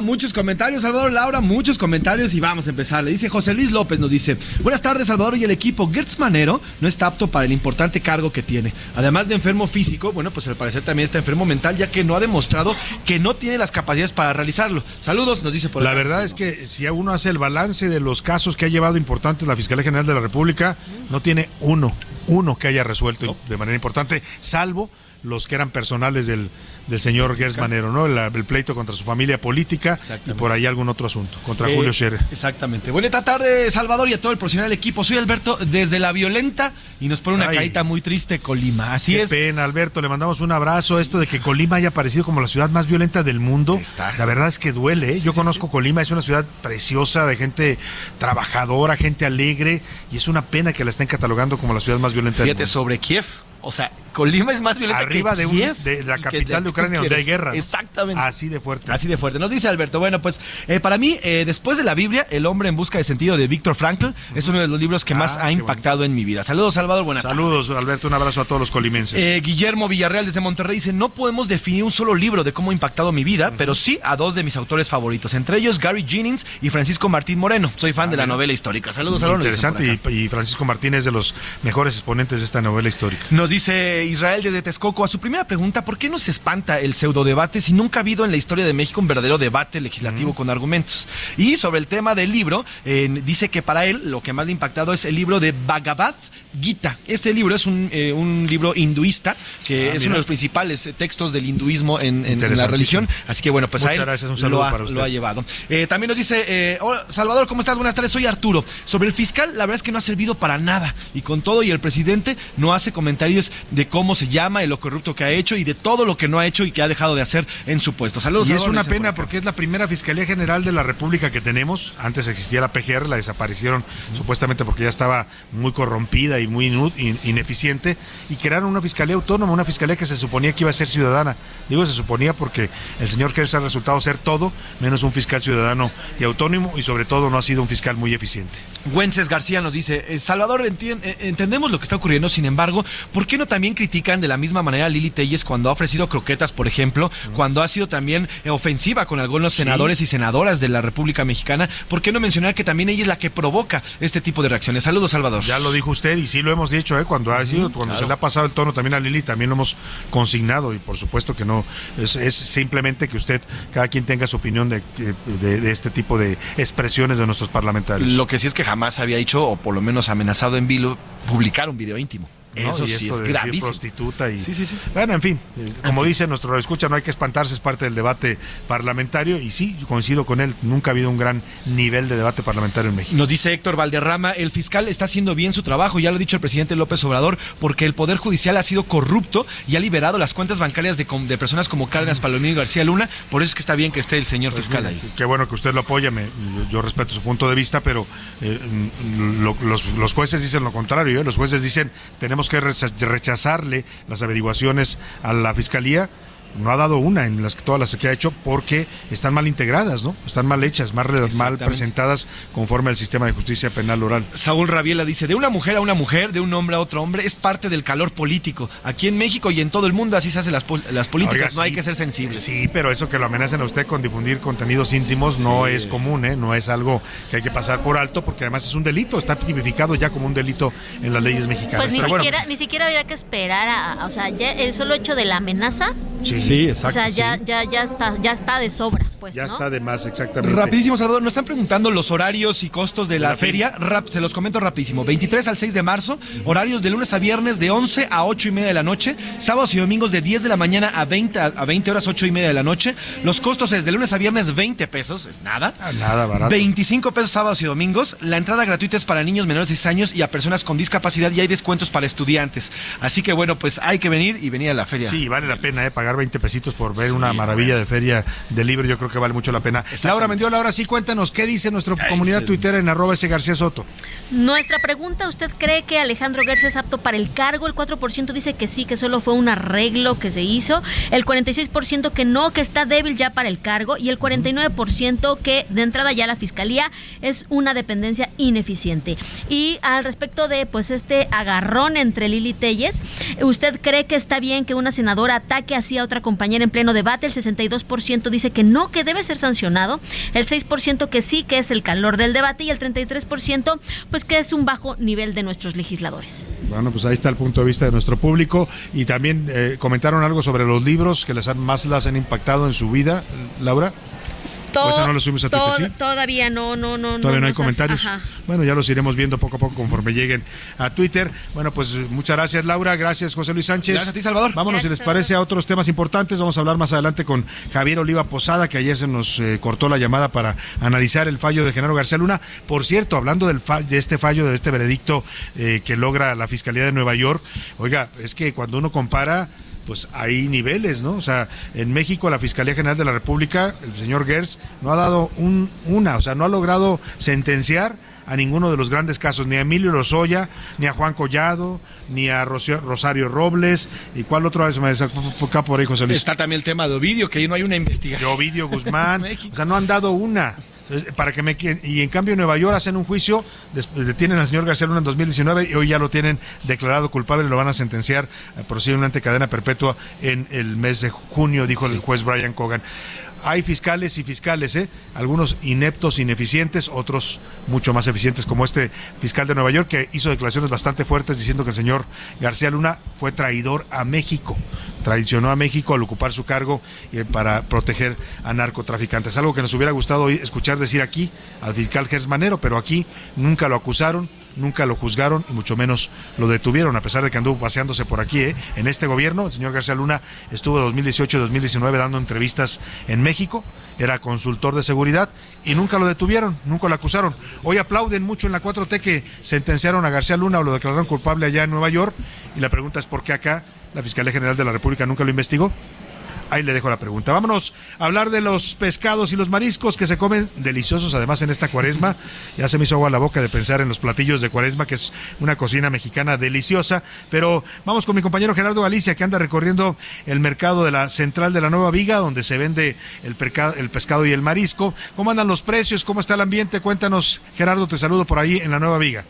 [SPEAKER 7] muchos comentarios, Salvador Laura, muchos comentarios y vamos a empezar. Le dice José Luis López, nos dice, buenas tardes Salvador y el equipo. Gertz Manero no está apto para el importante cargo que tiene. Además de enfermo físico, bueno, pues al parecer también está enfermo mental, ya que no ha demostrado que no tiene las capacidades para realizarlo. Saludos, nos dice por
[SPEAKER 3] La verdad es que si uno hace el balance de los casos que ha llevado importantes la Fiscalía General de la República, no tiene uno, uno que haya resuelto de manera importante, salvo los que eran personales del, del señor Gers Manero, ¿no? El, pleito contra su familia política y por ahí algún otro asunto, contra
[SPEAKER 7] Eh,
[SPEAKER 3] Julio Scherer.
[SPEAKER 7] Exactamente. Buena tarde, Salvador, y a todo el profesional equipo. Soy Alberto desde La Violenta y nos pone una
[SPEAKER 3] Ay.
[SPEAKER 7] carita muy triste, Colima. Así
[SPEAKER 3] Qué
[SPEAKER 7] es.
[SPEAKER 3] pena, Alberto, le mandamos un abrazo. Esto de que Colima haya aparecido como la ciudad más violenta del mundo, la verdad es que duele. ¿eh? Yo conozco Colima, es una ciudad preciosa, de gente trabajadora, gente alegre, y es una pena que la estén catalogando como la ciudad más violenta del
[SPEAKER 7] Fíjate,
[SPEAKER 3] mundo.
[SPEAKER 7] sobre Kiev. O sea, Colima es más violenta
[SPEAKER 3] Arriba
[SPEAKER 7] que
[SPEAKER 3] de, un-
[SPEAKER 7] Kiev.
[SPEAKER 3] de la capital de Ucrania donde hay guerra.
[SPEAKER 7] Exactamente.
[SPEAKER 3] Así de fuerte.
[SPEAKER 7] Así de fuerte. Nos dice Alberto, bueno, pues eh, para mí, eh, después de la Biblia, El hombre en busca de sentido de Víctor Frankl es uno de los libros que más ha impactado en mi vida. Saludos, Salvador. Buenas
[SPEAKER 3] Saludos, Alberto, un abrazo a todos los colimenses.
[SPEAKER 7] Eh, Guillermo Villarreal desde Monterrey dice, no podemos definir un solo libro de cómo ha impactado mi vida, pero sí a dos de mis autores favoritos, entre ellos Gary Jennings y Francisco Martín Moreno. Soy fan de la novela histórica. Saludos, Salvador.
[SPEAKER 3] Interesante, y, y Francisco Martínez es de los mejores exponentes de esta novela histórica.
[SPEAKER 7] Nos dice Israel desde Texcoco a su primera pregunta, ¿por qué nos espanta el pseudodebate si nunca ha habido en la historia de México un verdadero debate legislativo con argumentos? Y sobre el tema del libro, eh, dice que para él lo que más le ha impactado es el libro de Bhagavad Gita. Este libro es un, eh, un libro hinduista que
[SPEAKER 3] Ah,
[SPEAKER 7] es
[SPEAKER 3] mira.
[SPEAKER 7] uno de los principales eh, textos del hinduismo en, la religión. Así que bueno, pues a
[SPEAKER 3] Muchas
[SPEAKER 7] él
[SPEAKER 3] gracias, un saludo
[SPEAKER 7] lo, ha,
[SPEAKER 3] para usted.
[SPEAKER 7] lo ha llevado. Eh, también nos dice, hola, Salvador, ¿cómo estás? Buenas tardes, soy Arturo. Sobre el fiscal, la verdad es que no ha servido para nada. Y con todo, y el presidente no hace comentarios de cómo se llama y lo corrupto que ha hecho y de todo lo que no ha hecho y que ha dejado de hacer en su puesto. Saludos.
[SPEAKER 3] Y es una
[SPEAKER 7] por
[SPEAKER 3] pena porque es la primera Fiscalía General de la República que tenemos. Antes existía la PGR, la desaparecieron supuestamente porque ya estaba muy corrompida y muy in- ineficiente. Y crearon una Fiscalía Autónoma, una Fiscalía que se suponía que iba a ser ciudadana. Digo se suponía porque el señor Kersh ha resultado ser todo menos un fiscal ciudadano y autónomo y sobre todo no ha sido un fiscal muy eficiente.
[SPEAKER 7] Güences García nos dice, eh, Salvador, eh, entendemos lo que está ocurriendo, sin embargo, ¿por qué no también critican de la misma manera a Lili Telles cuando ha ofrecido croquetas, por ejemplo, cuando ha sido también eh, ofensiva con algunos senadores y senadoras de la República Mexicana? ¿Por qué no mencionar que también ella es la que provoca este tipo de reacciones? Saludos, Salvador.
[SPEAKER 3] Ya lo dijo usted y sí lo hemos dicho, ¿eh? cuando ha sido, cuando se le ha pasado el tono también a Lili, también lo hemos consignado y por supuesto que no, es, es simplemente que usted, cada quien tenga su opinión de, de- de este tipo de expresiones de nuestros parlamentarios.
[SPEAKER 7] Lo que sí es que jamás había dicho, o por lo menos amenazado en vilo, publicar un video íntimo.
[SPEAKER 3] ¿No?
[SPEAKER 7] Eso
[SPEAKER 3] Y
[SPEAKER 7] sí
[SPEAKER 3] esto
[SPEAKER 7] es
[SPEAKER 3] de decir
[SPEAKER 7] gravísimo.
[SPEAKER 3] prostituta y
[SPEAKER 7] Sí, sí, sí.
[SPEAKER 3] bueno en fin eh, como dice nuestro escucha no hay que espantarse es parte del debate parlamentario y sí coincido con él nunca ha habido un gran nivel de debate parlamentario en México
[SPEAKER 7] Nos dice Héctor Valderrama, el fiscal está haciendo bien su trabajo, ya lo ha dicho el presidente López Obrador, porque el Poder Judicial ha sido corrupto y ha liberado las cuentas bancarias de, de personas como Cárdenas Palomino y García Luna, por eso es que está bien que esté el señor fiscal ahí.
[SPEAKER 3] Qué bueno que usted lo apoya, me- yo, yo respeto su punto de vista, pero eh, lo- los, los jueces dicen lo contrario. ¿eh? Los jueces dicen tenemos que recha- rechazarle las averiguaciones a la fiscalía. No ha dado una en las todas las que ha hecho porque están mal integradas, ¿no? Están mal hechas, mal, presentadas conforme al sistema de justicia penal oral.
[SPEAKER 7] Saúl Rabiela dice, de una mujer a una mujer, de un hombre a otro hombre, es parte del calor político. Aquí en México y en todo el mundo así se hacen las, las políticas,
[SPEAKER 3] Oiga,
[SPEAKER 7] no hay que ser sensibles.
[SPEAKER 3] Sí, pero eso que lo amenacen a usted con difundir contenidos íntimos no es común, ¿eh? no es algo que hay que pasar por alto porque además es un delito, está tipificado ya como un delito en las leyes mexicanas.
[SPEAKER 16] Pues ni
[SPEAKER 3] Pero bueno,
[SPEAKER 16] siquiera, ni siquiera habría que esperar a, a- o sea, ya el solo hecho de la amenaza,
[SPEAKER 3] Sí,
[SPEAKER 7] Sí,
[SPEAKER 16] o
[SPEAKER 7] exacto.
[SPEAKER 16] sea, ya, ya, ya está, ya está de sobra, pues,
[SPEAKER 3] ya
[SPEAKER 16] ¿no?
[SPEAKER 3] está de más, exactamente.
[SPEAKER 7] Rapidísimo, Salvador, nos están preguntando los horarios y costos de la,
[SPEAKER 3] la
[SPEAKER 7] feria. Rap, se los comento rapidísimo. 23 al 6 de marzo, horarios de lunes a viernes de 11 a 8 y media de la noche, sábados y domingos de 10 de la mañana a 20, a a 20 horas 8 y media de la noche. Los costos es de lunes a viernes 20 pesos, es nada.
[SPEAKER 3] Ah, Nada barato.
[SPEAKER 7] 25 pesos sábados y domingos. La entrada gratuita es para niños menores de 6 años y a personas con discapacidad y hay descuentos para estudiantes. Así que bueno, pues hay que venir y venir a la feria.
[SPEAKER 3] Sí, vale la pena, ¿eh? pagar 20 pesitos por ver
[SPEAKER 7] Sí,
[SPEAKER 3] una maravilla de feria de libro, yo creo que vale mucho la pena. Laura Mendiola, ahora sí, cuéntanos, ¿qué dice nuestra comunidad
[SPEAKER 7] sí.
[SPEAKER 3] tuitera en arroba ese García Soto?
[SPEAKER 16] Nuestra pregunta, ¿usted cree que Alejandro Gertz es apto para el cargo? El 4% dice que sí, que solo fue un arreglo que se hizo. El 46% que no, que está débil ya para el cargo. Y el 49% que de entrada ya la fiscalía es una dependencia ineficiente. Y al respecto de pues este agarrón entre Lili Telles, ¿usted cree que está bien que una senadora ataque así a otra compañera en pleno debate? El 62% dice que no, que debe ser sancionado, el 6% que sí, que es el calor del debate y el 33% pues que es un bajo nivel de nuestros legisladores.
[SPEAKER 3] Bueno, pues ahí está el punto de vista de nuestro público y también eh, comentaron algo sobre los libros que les han, más las han impactado en su vida, Laura
[SPEAKER 16] todavía no, no, no.
[SPEAKER 3] Todavía no, hay comentarios. Bueno, ya los iremos viendo poco a poco conforme lleguen a Twitter. Bueno, pues muchas gracias, Laura. Gracias, José Luis Sánchez.
[SPEAKER 7] Gracias a ti, Salvador.
[SPEAKER 3] Vámonos, si les parece, a otros temas importantes. Vamos a hablar más adelante con Javier Oliva Posada, que ayer se nos eh, cortó la llamada para analizar el fallo de Genaro García Luna. Por cierto, hablando del de este fallo, de este veredicto eh, que logra la Fiscalía de Nueva York, oiga, es que cuando uno compara pues hay niveles, ¿no? O sea, en México la Fiscalía General de la República, el señor Gers, no ha dado un, una, o sea, no ha logrado sentenciar a ninguno de los grandes casos, ni a Emilio Lozoya, ni a Juan Collado, ni a Rosario Robles, y cuál otra vez me acá por ahí, José Luis.
[SPEAKER 7] Está también el tema de Ovidio, que ahí no hay una investigación.
[SPEAKER 3] De Ovidio Guzmán, o sea, no han dado una para que me y en cambio en Nueva York hacen un juicio, detienen al señor García Luna en 2019 y hoy ya lo tienen declarado culpable y lo van a sentenciar eh, posiblemente cadena perpetua en el mes de junio, dijo el juez Brian Cogan hay fiscales y fiscales, ¿eh? algunos ineptos, ineficientes, otros mucho más eficientes, como este fiscal de Nueva York, que hizo declaraciones bastante fuertes diciendo que el señor García Luna fue traidor a México, traicionó a México al ocupar su cargo eh, para proteger a narcotraficantes. Algo que nos hubiera gustado escuchar decir aquí al fiscal Gersmanero, pero aquí nunca lo acusaron, nunca lo juzgaron y mucho menos lo detuvieron, a pesar de que anduvo paseándose por aquí. ¿eh? En este gobierno, el señor García Luna estuvo de 2018 2019 dando entrevistas en México, era consultor de seguridad y nunca lo detuvieron, nunca lo acusaron. Hoy aplauden mucho en la 4T que sentenciaron a García Luna o lo declararon culpable allá en Nueva York y la pregunta es por qué acá la Fiscalía General de la República nunca lo investigó. Ahí le dejo la pregunta. Vámonos a hablar de los pescados y los mariscos que se comen deliciosos además en esta cuaresma. Ya se me hizo agua la boca de pensar en los platillos de cuaresma, que es una cocina mexicana deliciosa. Pero vamos con mi compañero Gerardo Galicia, que anda recorriendo el mercado de la central de la Nueva Viga, donde se vende el, el pescado y el marisco. ¿Cómo andan los precios? ¿Cómo está el ambiente? Cuéntanos, Gerardo, te saludo por ahí en la Nueva Viga.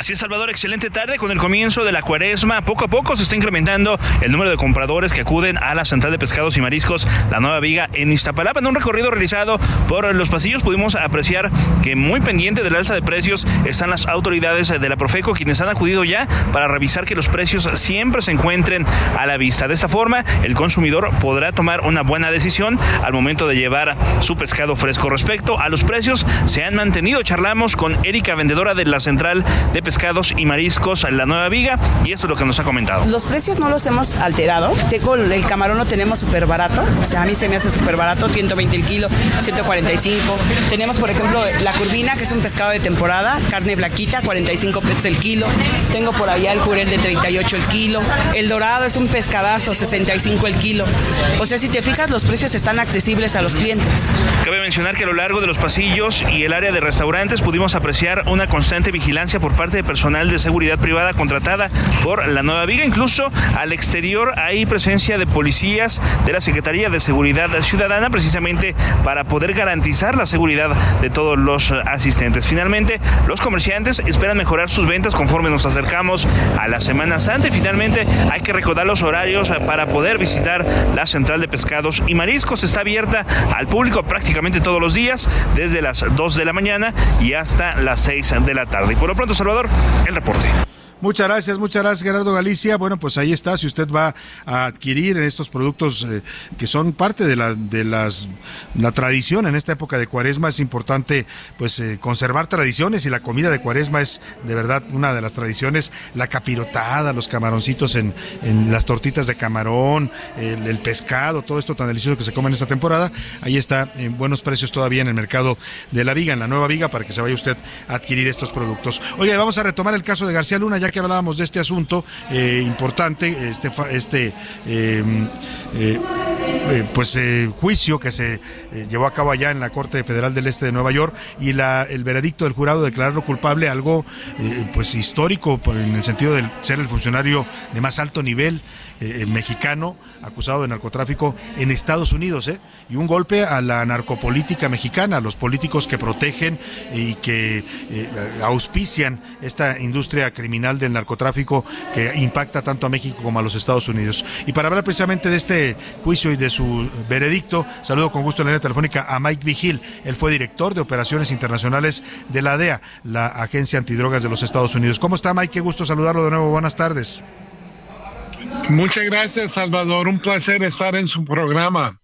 [SPEAKER 17] Así es, Salvador, excelente tarde. Con el comienzo de la cuaresma, poco a poco se está incrementando el número de compradores que acuden a la central de pescados y mariscos La Nueva Viga en Iztapalapa. En un recorrido realizado por los pasillos pudimos apreciar que muy pendiente del alza de precios están las autoridades de la Profeco, quienes han acudido ya para revisar que los precios siempre se encuentren a la vista. De esta forma, el consumidor podrá tomar una buena decisión al momento de llevar su pescado fresco. Respecto a los precios, se han mantenido. Charlamos con Erika, vendedora de la central de pescados y mariscos en la Nueva Viga y esto es lo que nos ha comentado.
[SPEAKER 18] Los precios no los hemos alterado. Tengo el camarón lo tenemos súper barato, o sea, a mí se me hace súper barato, 120 el kilo, 145. Tenemos, por ejemplo, la curvina, que es un pescado de temporada, carne blaquita, 45 pesos el kilo. Tengo por allá el jurel de 38 el kilo. El dorado es un pescadazo, 65 el kilo. O sea, si te fijas, los precios están accesibles a los clientes.
[SPEAKER 17] Cabe mencionar que a lo largo de los pasillos y el área de restaurantes pudimos apreciar una constante vigilancia por parte de personal de seguridad privada contratada por la Nueva Viga. Incluso al exterior hay presencia de policías de la Secretaría de Seguridad Ciudadana precisamente para poder garantizar la seguridad de todos los asistentes. Finalmente, los comerciantes esperan mejorar sus ventas conforme nos acercamos a la Semana Santa y finalmente hay que recordar los horarios para poder visitar la central de pescados y mariscos. Está abierta al público prácticamente todos los días desde las 2 de la mañana y hasta las 6 de la tarde. Y por lo pronto, Salvador, el reporte.
[SPEAKER 3] Muchas gracias, muchas gracias Gerardo Galicia. Bueno, pues ahí está, si usted va a adquirir estos productos eh, que son parte de la de las la tradición en esta época de Cuaresma es importante pues eh, conservar tradiciones y la comida de Cuaresma es de verdad una de las tradiciones, la capirotada, los camaroncitos en, en las tortitas de camarón, el, pescado, todo esto tan delicioso que se come en esta temporada. Ahí está en buenos precios todavía en el mercado de la Viga, en la Nueva Viga para que se vaya usted a adquirir estos productos. Oye, vamos a retomar el caso de García Luna ya que hablábamos de este asunto eh, importante, este, este eh, eh, pues juicio que se llevó a cabo allá en la Corte Federal del Este de Nueva York y la, el veredicto del jurado de declararlo culpable, algo pues histórico en el sentido de ser el funcionario de más alto nivel eh, mexicano acusado de narcotráfico en Estados Unidos, ¿eh? Y un golpe a la narcopolítica mexicana, a los políticos que protegen y que auspician esta industria criminal del narcotráfico que impacta tanto a México como a los Estados Unidos. Y para hablar precisamente de este juicio y de su veredicto, saludo con gusto en la línea telefónica a Mike Vigil. Él fue director de operaciones internacionales de la DEA, la Agencia Antidrogas de los Estados Unidos. ¿Cómo está Mike? Qué gusto saludarlo de nuevo. Buenas tardes.
[SPEAKER 19] Muchas gracias, Salvador. Un placer estar en su programa.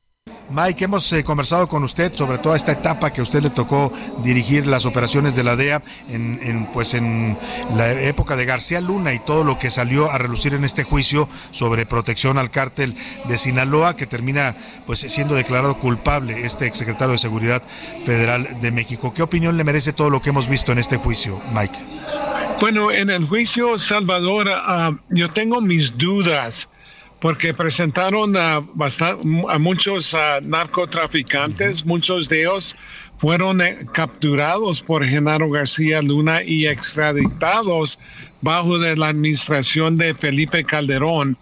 [SPEAKER 3] Mike, hemos eh, conversado con usted sobre toda esta etapa que a usted le tocó dirigir las operaciones de la DEA en, pues en la época de García Luna y todo lo que salió a relucir en este juicio sobre protección al cártel de Sinaloa que termina pues siendo declarado culpable este exsecretario de Seguridad Federal de México. ¿Qué opinión le merece todo lo que hemos visto en este juicio, Mike?
[SPEAKER 19] Bueno, en el juicio Salvador, ah, yo tengo mis dudas porque presentaron a, a muchos ah, narcotraficantes, muchos de ellos fueron eh, capturados por Genaro García Luna y extraditados bajo de la administración de Felipe Calderón.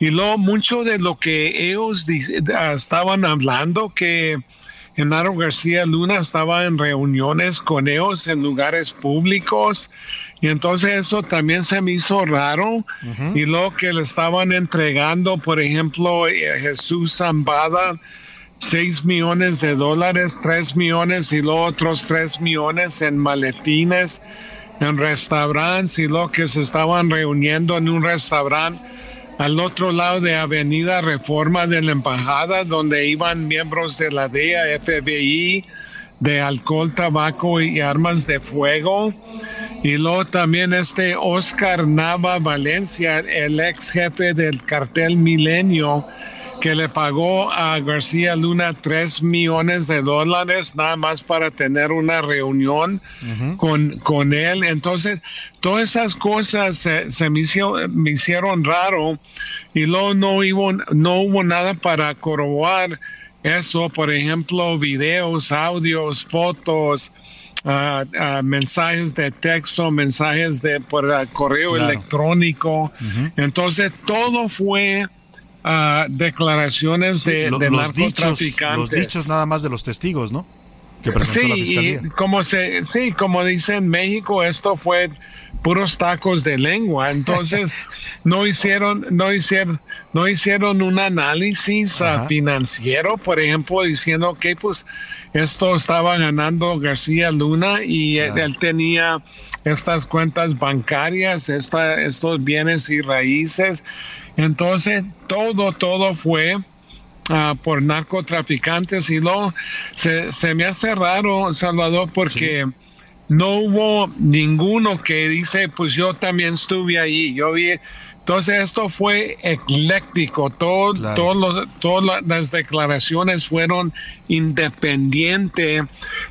[SPEAKER 19] Y lo mucho de lo que ellos ah, estaban hablando que Genaro García Luna estaba en reuniones con ellos en lugares públicos y entonces eso también se me hizo raro. Y lo que le estaban entregando, por ejemplo, eh, Jesús Zambada, 6 millones de dólares, 3 millones y los otros 3 millones en maletines, en restaurantes y lo que se estaban reuniendo en un restaurante al otro lado de Avenida Reforma de la Embajada, donde iban miembros de la DEA, FBI, de alcohol, tabaco y armas de fuego. Y luego también este Oscar Nava Valencia, el ex jefe del cartel Milenio, que le pagó a García Luna tres millones de dólares nada más para tener una reunión con, con él. Entonces, todas esas cosas se, me, me, hicieron raro y luego no hubo, no hubo nada para corroborar eso, por ejemplo, videos, audios, fotos, ah, mensajes de texto, mensajes de por ah, correo electrónico. Entonces, todo fue declaraciones de, narcotraficantes.
[SPEAKER 3] los dichos nada más de los testigos, ¿no?
[SPEAKER 19] Sí, como se, sí, como dice en México, esto fue puros tacos de lengua. Entonces, no hicieron, no hicieron, no hicieron un análisis ah, financiero, por ejemplo, diciendo que pues esto estaba ganando García Luna y él, tenía estas cuentas bancarias, esta, estos bienes y raíces. Entonces, todo, todo fue Por narcotraficantes y luego se, se, me hace raro, Salvador, porque no hubo ninguno que dice, pues yo también estuve ahí, yo vi. Entonces esto fue ecléctico, todo, todas las declaraciones fueron independientes.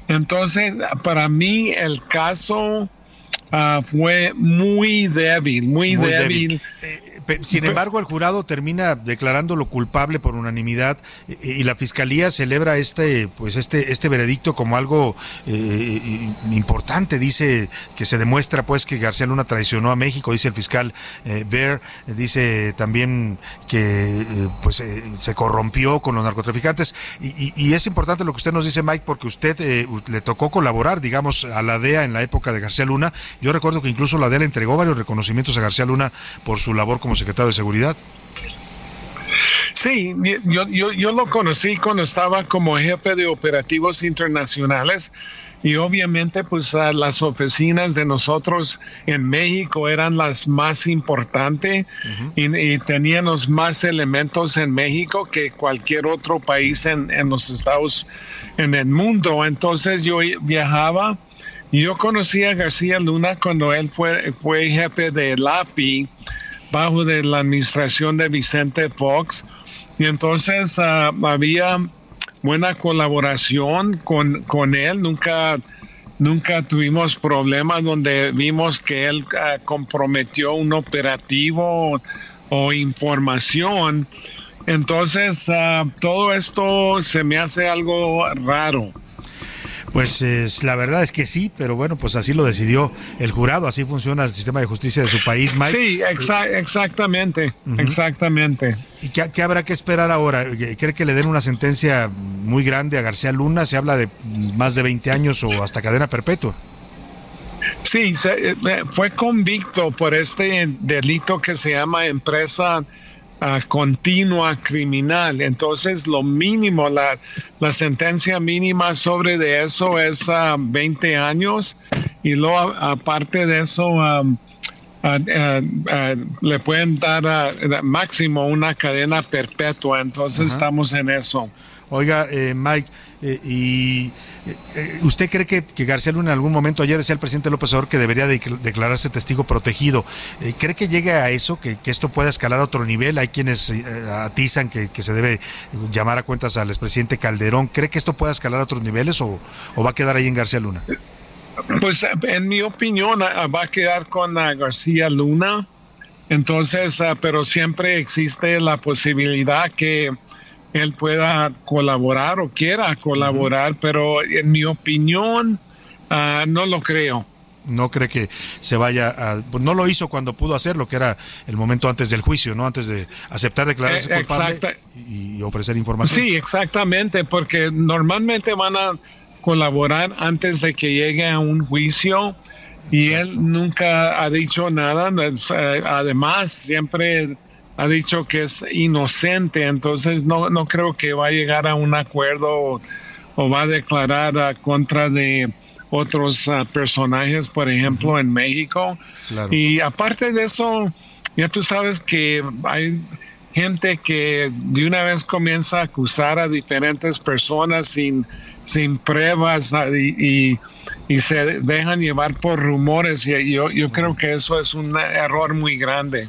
[SPEAKER 19] Entonces, para mí el caso ah, fue muy débil, muy, débil.
[SPEAKER 3] Eh, sin embargo, el jurado termina declarándolo culpable por unanimidad eh, y la fiscalía celebra este, pues este, este veredicto como algo eh, importante. Dice que se demuestra, pues, que García Luna traicionó a México. Dice el fiscal eh, Bear. Dice también que, pues, se corrompió con los narcotraficantes. Y, es importante lo que usted nos dice, Mike, porque usted le tocó colaborar, digamos, a la DEA en la época de García Luna. Yo recuerdo que incluso la DEA le entregó varios reconocimientos a García Luna por su labor como secretario de Seguridad.
[SPEAKER 19] Sí, yo, yo, yo lo conocí cuando estaba como jefe de operativos internacionales y obviamente pues las oficinas de nosotros en México eran las más importantes y, teníamos más elementos en México que cualquier otro país en, en los Estados en el mundo entonces yo viajaba y yo conocí a García Luna cuando él fue fue jefe de LAPI bajo de la administración de Vicente Fox y entonces ah, había buena colaboración con, con él, nunca, nunca tuvimos problemas donde vimos que él ah, comprometió un operativo o, información. Entonces, ah, todo esto se me hace algo raro.
[SPEAKER 3] Pues la verdad es que sí, pero bueno, pues así lo decidió el jurado, así funciona el sistema de justicia de su país, Mike.
[SPEAKER 19] Sí, exactamente, exactamente.
[SPEAKER 3] ¿Y qué, habrá que esperar ahora? ¿Cree que le den una sentencia muy grande a García Luna? Se habla de más de 20 años o hasta cadena perpetua.
[SPEAKER 19] Sí, eh, fue convicto por este delito que se llama empresa continua criminal. Entonces, lo mínimo, la, la sentencia mínima sobre de eso es 20 años y luego, aparte de eso, um, le pueden dar máximo una cadena perpetua. Entonces, estamos en eso.
[SPEAKER 3] Oiga, eh, Mike, eh, ¿y eh, usted cree que, García Luna en algún momento, ayer decía el presidente López Obrador que debería declararse testigo protegido? ¿Cree que llegue a eso, que, esto pueda escalar a otro nivel? Hay quienes atizan que, se debe llamar a cuentas al expresidente Calderón. ¿Cree que esto pueda escalar a otros niveles o, va a quedar ahí en García Luna?
[SPEAKER 19] Pues en mi opinión va a quedar con García Luna. Entonces, pero siempre existe la posibilidad que él pueda colaborar o quiera colaborar, pero en mi opinión ah, no lo creo.
[SPEAKER 3] No cree que se vaya a... Pues no lo hizo cuando pudo hacerlo, que era el momento antes del juicio, ¿no? Antes de aceptar declararse eh, culpable y ofrecer información.
[SPEAKER 19] Sí, exactamente, porque normalmente van a colaborar antes de que llegue a un juicio y él nunca ha dicho nada. Eh, además, siempre ha dicho que es inocente, entonces no, no creo que va a llegar a un acuerdo o, va a declarar a contra de otros ah, personajes, por ejemplo, en México. Y aparte de eso, ya tú sabes que hay gente que de una vez comienza a acusar a diferentes personas sin, sin pruebas ah, y, y, se dejan llevar por rumores y yo, yo creo que eso es un error muy grande.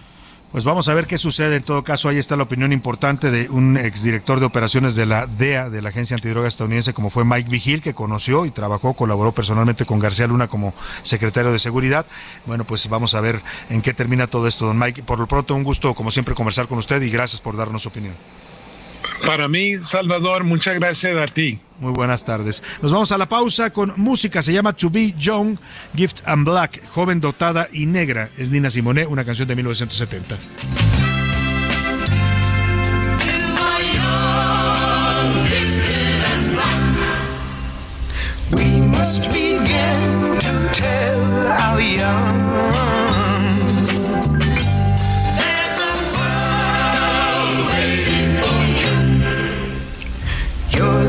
[SPEAKER 3] Pues vamos a ver qué sucede. En todo caso, ahí está la opinión importante de un exdirector de operaciones de la DEA, de la Agencia Antidroga Estadounidense, como fue Mike Vigil, que conoció y trabajó, colaboró personalmente con García Luna como secretario de Seguridad. Bueno, pues vamos a ver en qué termina todo esto, don Mike. Por lo pronto, un gusto, como siempre, conversar con usted y gracias por darnos su opinión.
[SPEAKER 19] Para mí, Salvador, muchas gracias a ti.
[SPEAKER 3] Muy buenas tardes. Nos vamos a la pausa con música. Se llama To Be Young, Gift and Black, joven dotada y negra. Es Nina Simone, una canción de 1970. We must begin to tell our young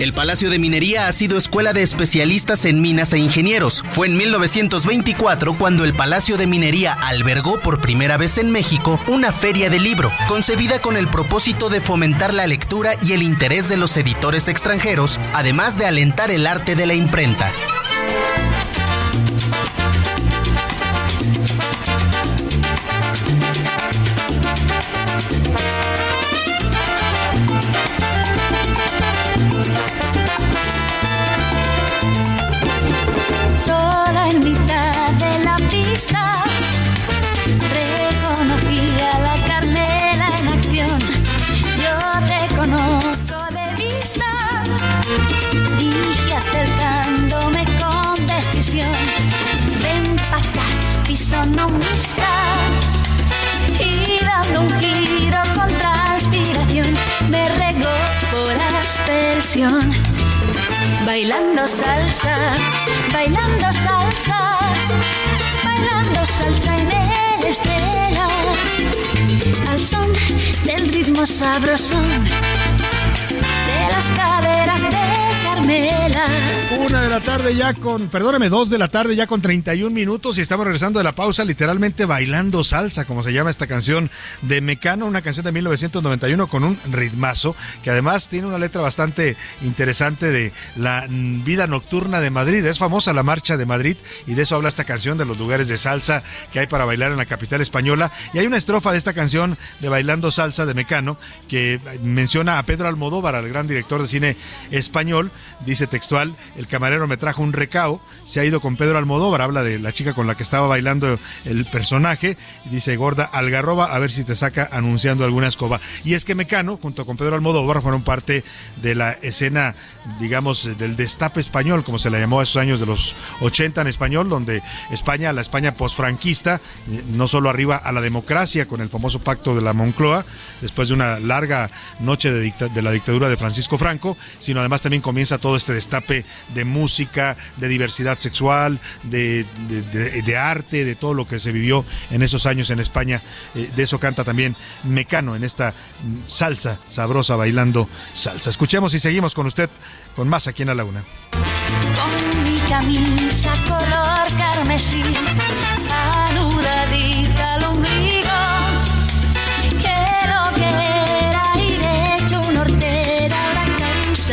[SPEAKER 9] El Palacio de Minería ha sido escuela de especialistas en minas e ingenieros. Fue en 1924 cuando el Palacio de Minería albergó por primera vez en México una feria de libro, concebida con el propósito de fomentar la lectura y el interés de los editores extranjeros, además de alentar el arte de la imprenta.
[SPEAKER 10] Bailando salsa, bailando salsa, bailando salsa en el estela, al son del ritmo sabrosón de las caderas de
[SPEAKER 3] Una de la tarde ya con, perdóneme, dos de la tarde ya con 31 minutos y estamos regresando de la pausa literalmente bailando salsa, como se llama esta canción de Mecano, una canción de 1991 con un ritmazo que además tiene una letra bastante interesante de la vida nocturna de Madrid. Es famosa la marcha de Madrid y de eso habla esta canción, de los lugares de salsa que hay para bailar en la capital española. Y hay una estrofa de esta canción de Bailando Salsa de Mecano que menciona a Pedro Almodóvar, al gran director de cine español. Dice textual, el camarero me trajo un recao, se ha ido con Pedro Almodóvar, habla de la chica con la que estaba bailando el personaje. Dice, gorda algarroba, a ver si te saca anunciando alguna escoba. Y es que Mecano, junto con Pedro Almodóvar, fueron parte de la escena, digamos, del destape español, como se le llamó a esos años de los 80 en español, donde España, la España posfranquista, eh, no solo arriba a la democracia con el famoso pacto de la Moncloa, después de una larga noche de, de la dictadura de Francisco Franco, sino además también comienza todo este destape de música, de diversidad sexual, de, arte, de todo lo que se vivió en esos años en España. Eh, de eso canta también Mecano en esta salsa sabrosa bailando salsa. Escuchemos y seguimos con usted con más aquí en A la Una.
[SPEAKER 10] Con mi camisa color carmesí,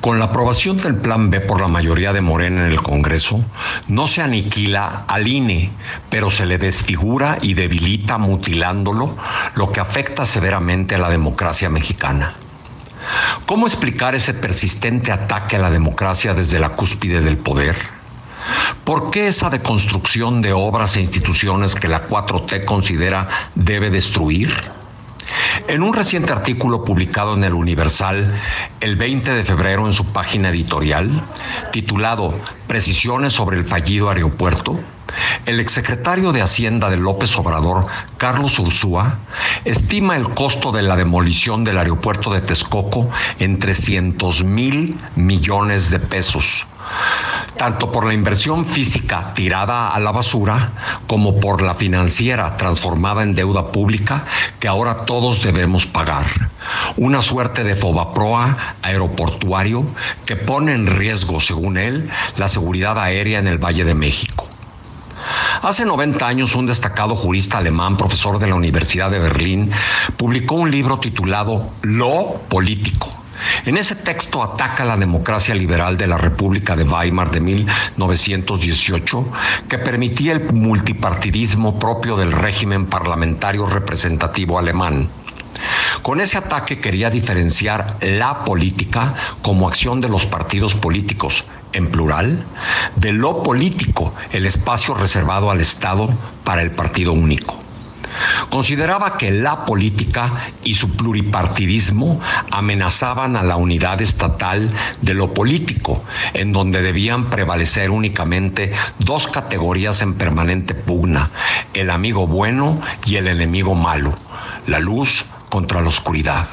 [SPEAKER 20] Con la aprobación del Plan B por la mayoría de Morena en el Congreso, no se aniquila al INE, pero se le desfigura y debilita mutilándolo, lo que afecta severamente a la democracia mexicana. ¿Cómo explicar ese persistente ataque a la democracia desde la cúspide del poder? ¿Por qué esa deconstrucción de obras e instituciones que la 4T considera debe destruir? En un reciente artículo publicado en el Universal el 20 de febrero en su página editorial, titulado Precisiones sobre el fallido aeropuerto, el exsecretario de Hacienda de López Obrador, Carlos Ursúa, estima el costo de la demolición del aeropuerto de Texcoco en 300 mil millones de pesos tanto por la inversión física tirada a la basura como por la financiera transformada en deuda pública que ahora todos debemos pagar. Una suerte de fobaproa aeroportuario que pone en riesgo, según él, la seguridad aérea en el Valle de México. Hace 90 años, un destacado jurista alemán, profesor de la Universidad de Berlín, publicó un libro titulado Lo Político en ese texto ataca la democracia liberal de la República de Weimar de 1918, que permitía el multipartidismo propio del régimen parlamentario representativo alemán. Con ese ataque quería diferenciar la política como acción de los partidos políticos, en plural, de lo político, el espacio reservado al Estado para el partido único. Consideraba que la política y su pluripartidismo amenazaban a la unidad estatal de lo político, en donde debían prevalecer únicamente dos categorías en permanente pugna, el amigo bueno y el enemigo malo, la luz contra la oscuridad.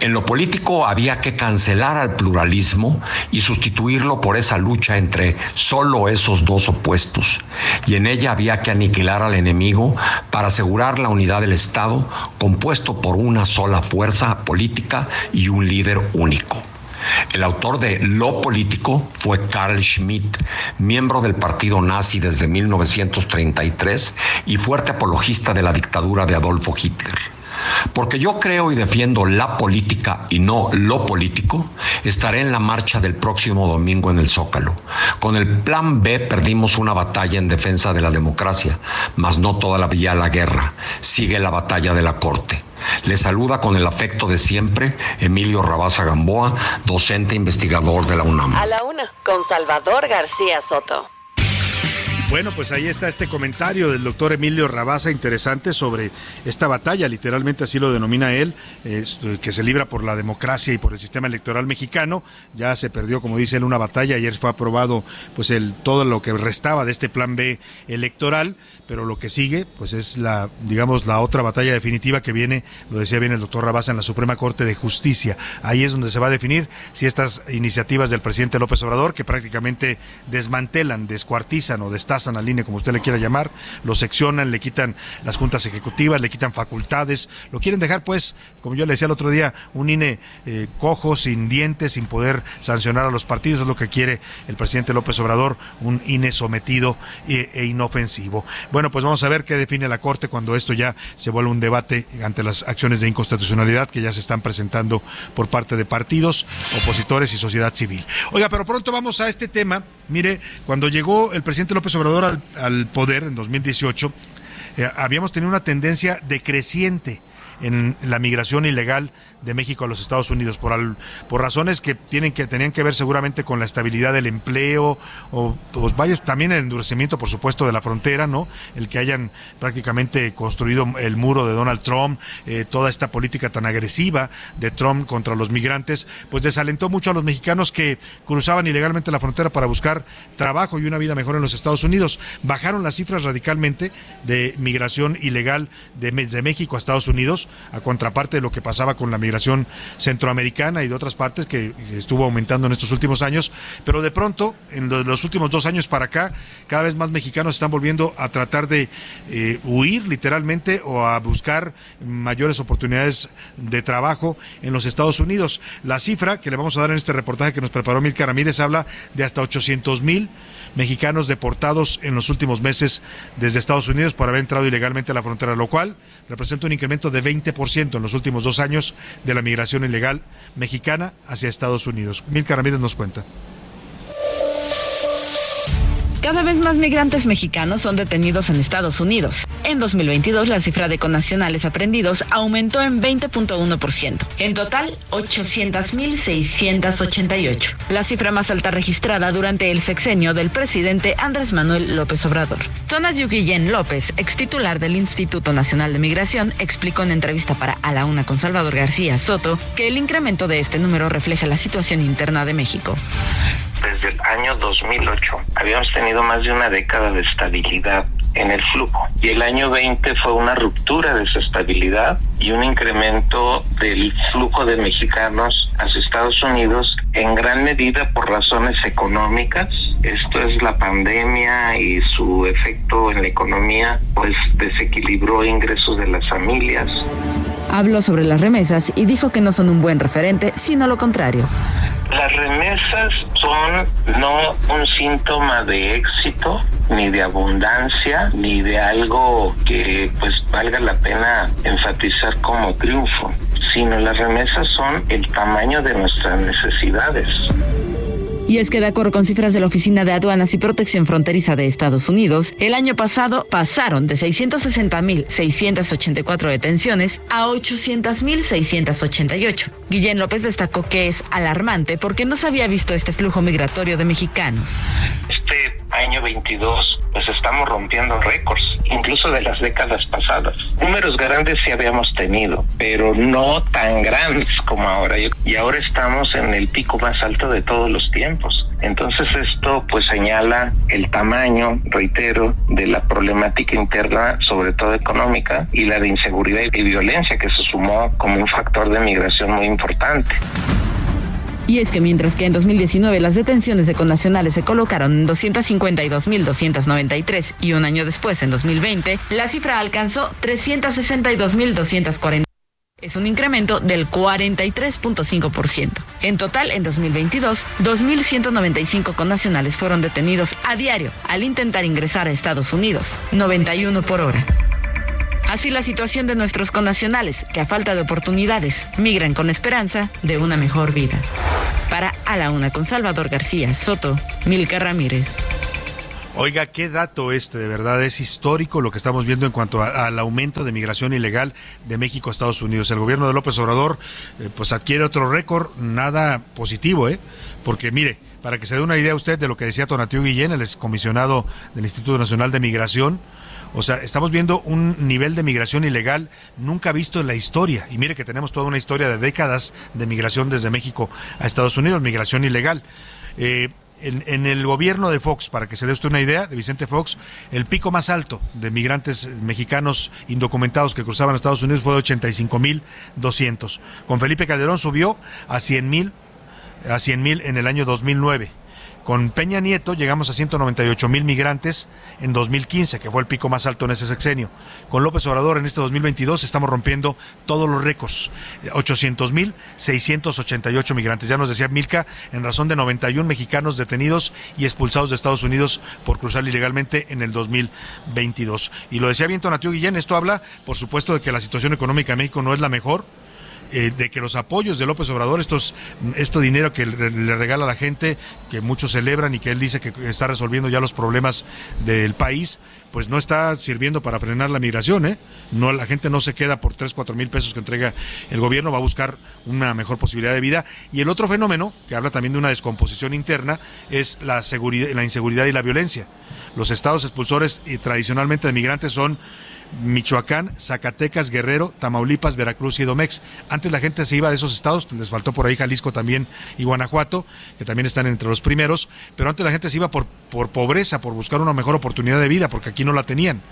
[SPEAKER 20] En lo político había que cancelar al pluralismo y sustituirlo por esa lucha entre solo esos dos opuestos. Y en ella había que aniquilar al enemigo para asegurar la unidad del Estado compuesto por una sola fuerza política y un líder único. El autor de Lo Político fue Carl Schmitt, miembro del partido nazi desde 1933 y fuerte apologista de la dictadura de Adolfo Hitler. Porque yo creo y defiendo la política y no lo político, estaré en la marcha del próximo domingo en el Zócalo. Con el plan B perdimos una batalla en defensa de la democracia, mas no toda la vía a la guerra. Sigue la batalla de la Corte. Le saluda con el afecto de siempre Emilio Rabaza Gamboa, docente investigador de la UNAM.
[SPEAKER 5] A la una, con Salvador García Soto.
[SPEAKER 3] Bueno, pues ahí está este comentario del doctor Emilio Rabasa interesante sobre esta batalla, literalmente así lo denomina él, que se libra por la democracia y por el sistema electoral mexicano. Ya se perdió, como dice él, una batalla. Ayer fue aprobado pues el todo lo que restaba de este plan B electoral, pero lo que sigue pues es la digamos la otra batalla definitiva que viene, lo decía bien el doctor Rabasa en la Suprema Corte de Justicia. Ahí es donde se va a definir si estas iniciativas del presidente López Obrador que prácticamente desmantelan, descuartizan o destazan a la línea, como usted le quiera llamar, lo seccionan, le quitan las juntas ejecutivas, le quitan facultades, lo quieren dejar pues, como yo le decía el otro día, un INE eh, cojo, sin dientes, sin poder sancionar a los partidos, es lo que quiere el presidente López Obrador, un INE sometido e, e inofensivo. Bueno, pues vamos a ver qué define la Corte cuando esto ya se vuelve un debate ante las acciones de inconstitucionalidad que ya se están presentando por parte de partidos, opositores y sociedad civil. Oiga, pero pronto vamos a este tema. Mire, cuando llegó el presidente López Obrador, al, poder en 2018, eh, habíamos tenido una tendencia decreciente en la migración ilegal de México a los Estados Unidos por, por razones que tienen que tenían que ver seguramente con la estabilidad del empleo o pues vaya también el endurecimiento por supuesto de la frontera no el que hayan prácticamente construido el muro de Donald Trump eh, toda esta política tan agresiva de Trump contra los migrantes pues desalentó mucho a los mexicanos que cruzaban ilegalmente la frontera para buscar trabajo y una vida mejor en los Estados Unidos. Bajaron las cifras radicalmente de migración ilegal de, de México a Estados Unidos a contraparte de lo que pasaba con la migración migración centroamericana y de otras partes que estuvo aumentando en estos últimos años, pero de pronto, en los últimos dos años para acá, cada vez más mexicanos están volviendo a tratar de eh, huir literalmente o a buscar mayores oportunidades de trabajo en los Estados Unidos. La cifra que le vamos a dar en este reportaje que nos preparó Milka Ramírez habla de hasta 800 mil mexicanos deportados en los últimos meses desde Estados Unidos por haber entrado ilegalmente a la frontera, lo cual representa un incremento de 20% en los últimos dos años de la migración ilegal mexicana hacia Estados Unidos. Milka Ramírez nos cuenta.
[SPEAKER 21] Cada vez más migrantes mexicanos son detenidos en Estados Unidos. En 2022, la cifra de connacionales aprendidos aumentó en 20.1%. En total, 800.688. La cifra más alta registrada durante el sexenio del presidente Andrés Manuel López Obrador. Tonas Guillén López, ex titular del Instituto Nacional de Migración, explicó en entrevista para A la Una con Salvador García Soto que el incremento de este número refleja la situación interna de México
[SPEAKER 22] desde el año 2008. Habíamos tenido más de una década de estabilidad en el flujo. Y el año 20 fue una ruptura de esa estabilidad y un incremento del flujo de mexicanos hacia Estados Unidos en gran medida por razones económicas. Esto es la pandemia y su efecto en la economía, pues desequilibró ingresos de las familias.
[SPEAKER 21] Habló sobre las remesas y dijo que no son un buen referente, sino lo contrario.
[SPEAKER 22] Las remesas son no un síntoma de éxito, ni de abundancia, ni de algo que pues valga la pena enfatizar como triunfo, sino las remesas son el tamaño de nuestras necesidades.
[SPEAKER 21] Y es que de acuerdo con cifras de la Oficina de Aduanas y Protección Fronteriza de Estados Unidos, el año pasado pasaron de 660.684 detenciones a 800.688. Guillén López destacó que es alarmante porque no se había visto este flujo migratorio de mexicanos.
[SPEAKER 22] Este año 22 pues estamos rompiendo récords, incluso de las décadas pasadas. Números grandes sí habíamos tenido, pero no tan grandes como ahora. Y ahora estamos en el pico más alto de todos los tiempos. Entonces esto pues señala el tamaño, reitero, de la problemática interna, sobre todo económica, y la de inseguridad y violencia que se sumó como un factor de migración muy importante.
[SPEAKER 21] Y es que mientras que en 2019 las detenciones de connacionales se colocaron en 252.293 y un año después, en 2020, la cifra alcanzó 362.240. Es un incremento del 43.5%. En total, en 2022, 2.195 connacionales fueron detenidos a diario al intentar ingresar a Estados Unidos, 91 por hora. Así la situación de nuestros connacionales, que a falta de oportunidades migran con esperanza de una mejor vida. Para A la Una con Salvador García Soto, Milka Ramírez.
[SPEAKER 3] Oiga, qué dato este, de verdad, es histórico lo que estamos viendo en cuanto al aumento de migración ilegal de México a Estados Unidos. El gobierno de López Obrador, eh, pues adquiere otro récord, nada positivo, ¿eh? Porque mire, para que se dé una idea usted de lo que decía Tonatiu Guillén, el excomisionado del Instituto Nacional de Migración, o sea, estamos viendo un nivel de migración ilegal nunca visto en la historia. Y mire que tenemos toda una historia de décadas de migración desde México a Estados Unidos, migración ilegal. Eh, en, el gobierno de Fox, para que se dé usted una idea, de Vicente Fox, el pico más alto de migrantes mexicanos indocumentados que cruzaban Estados Unidos fue de 85.200. Con Felipe Calderón subió a 100.000 a 100 mil en el año 2009. Con Peña Nieto llegamos a 198 mil migrantes en 2015, que fue el pico más alto en ese sexenio. Con López Obrador en este 2022 estamos rompiendo todos los récords. 800 mil 688 migrantes. Ya nos decía Milka, en razón de 91 mexicanos detenidos y expulsados de Estados Unidos por cruzar ilegalmente en el 2022. Y lo decía bien Tonatiu Guillén, esto habla, por supuesto, de que la situación económica en México no es la mejor eh, de que los apoyos de López Obrador, estos, esto dinero que le, regala a la gente, que muchos celebran y que él dice que está resolviendo ya los problemas del país, pues no está sirviendo para frenar la migración, ¿eh? No, la gente no se queda por 3, 4 mil pesos que entrega el gobierno, va a buscar una mejor posibilidad de vida. Y el otro fenómeno, que habla también de una descomposición interna, es la, seguridad, la inseguridad y la violencia. Los estados expulsores y tradicionalmente de migrantes son Michoacán, Zacatecas, Guerrero, Tamaulipas, Veracruz y Domex. Antes la gente se iba de esos estados, les faltó por ahí Jalisco también y Guanajuato, que también están entre los primeros, pero antes la gente se iba por, por pobreza, por buscar una mejor oportunidad de vida, porque aquí no la tenían.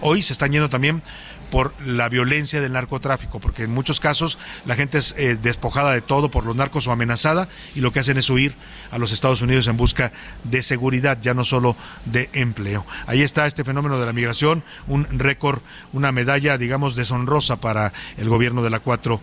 [SPEAKER 3] Hoy se están yendo también por la violencia del narcotráfico, porque en muchos casos la gente es eh, despojada de todo por los narcos o amenazada y lo que hacen es huir a los Estados Unidos en busca de seguridad, ya no solo de empleo. Ahí está este fenómeno de la migración, un récord, una medalla, digamos, deshonrosa para el gobierno de la 4T.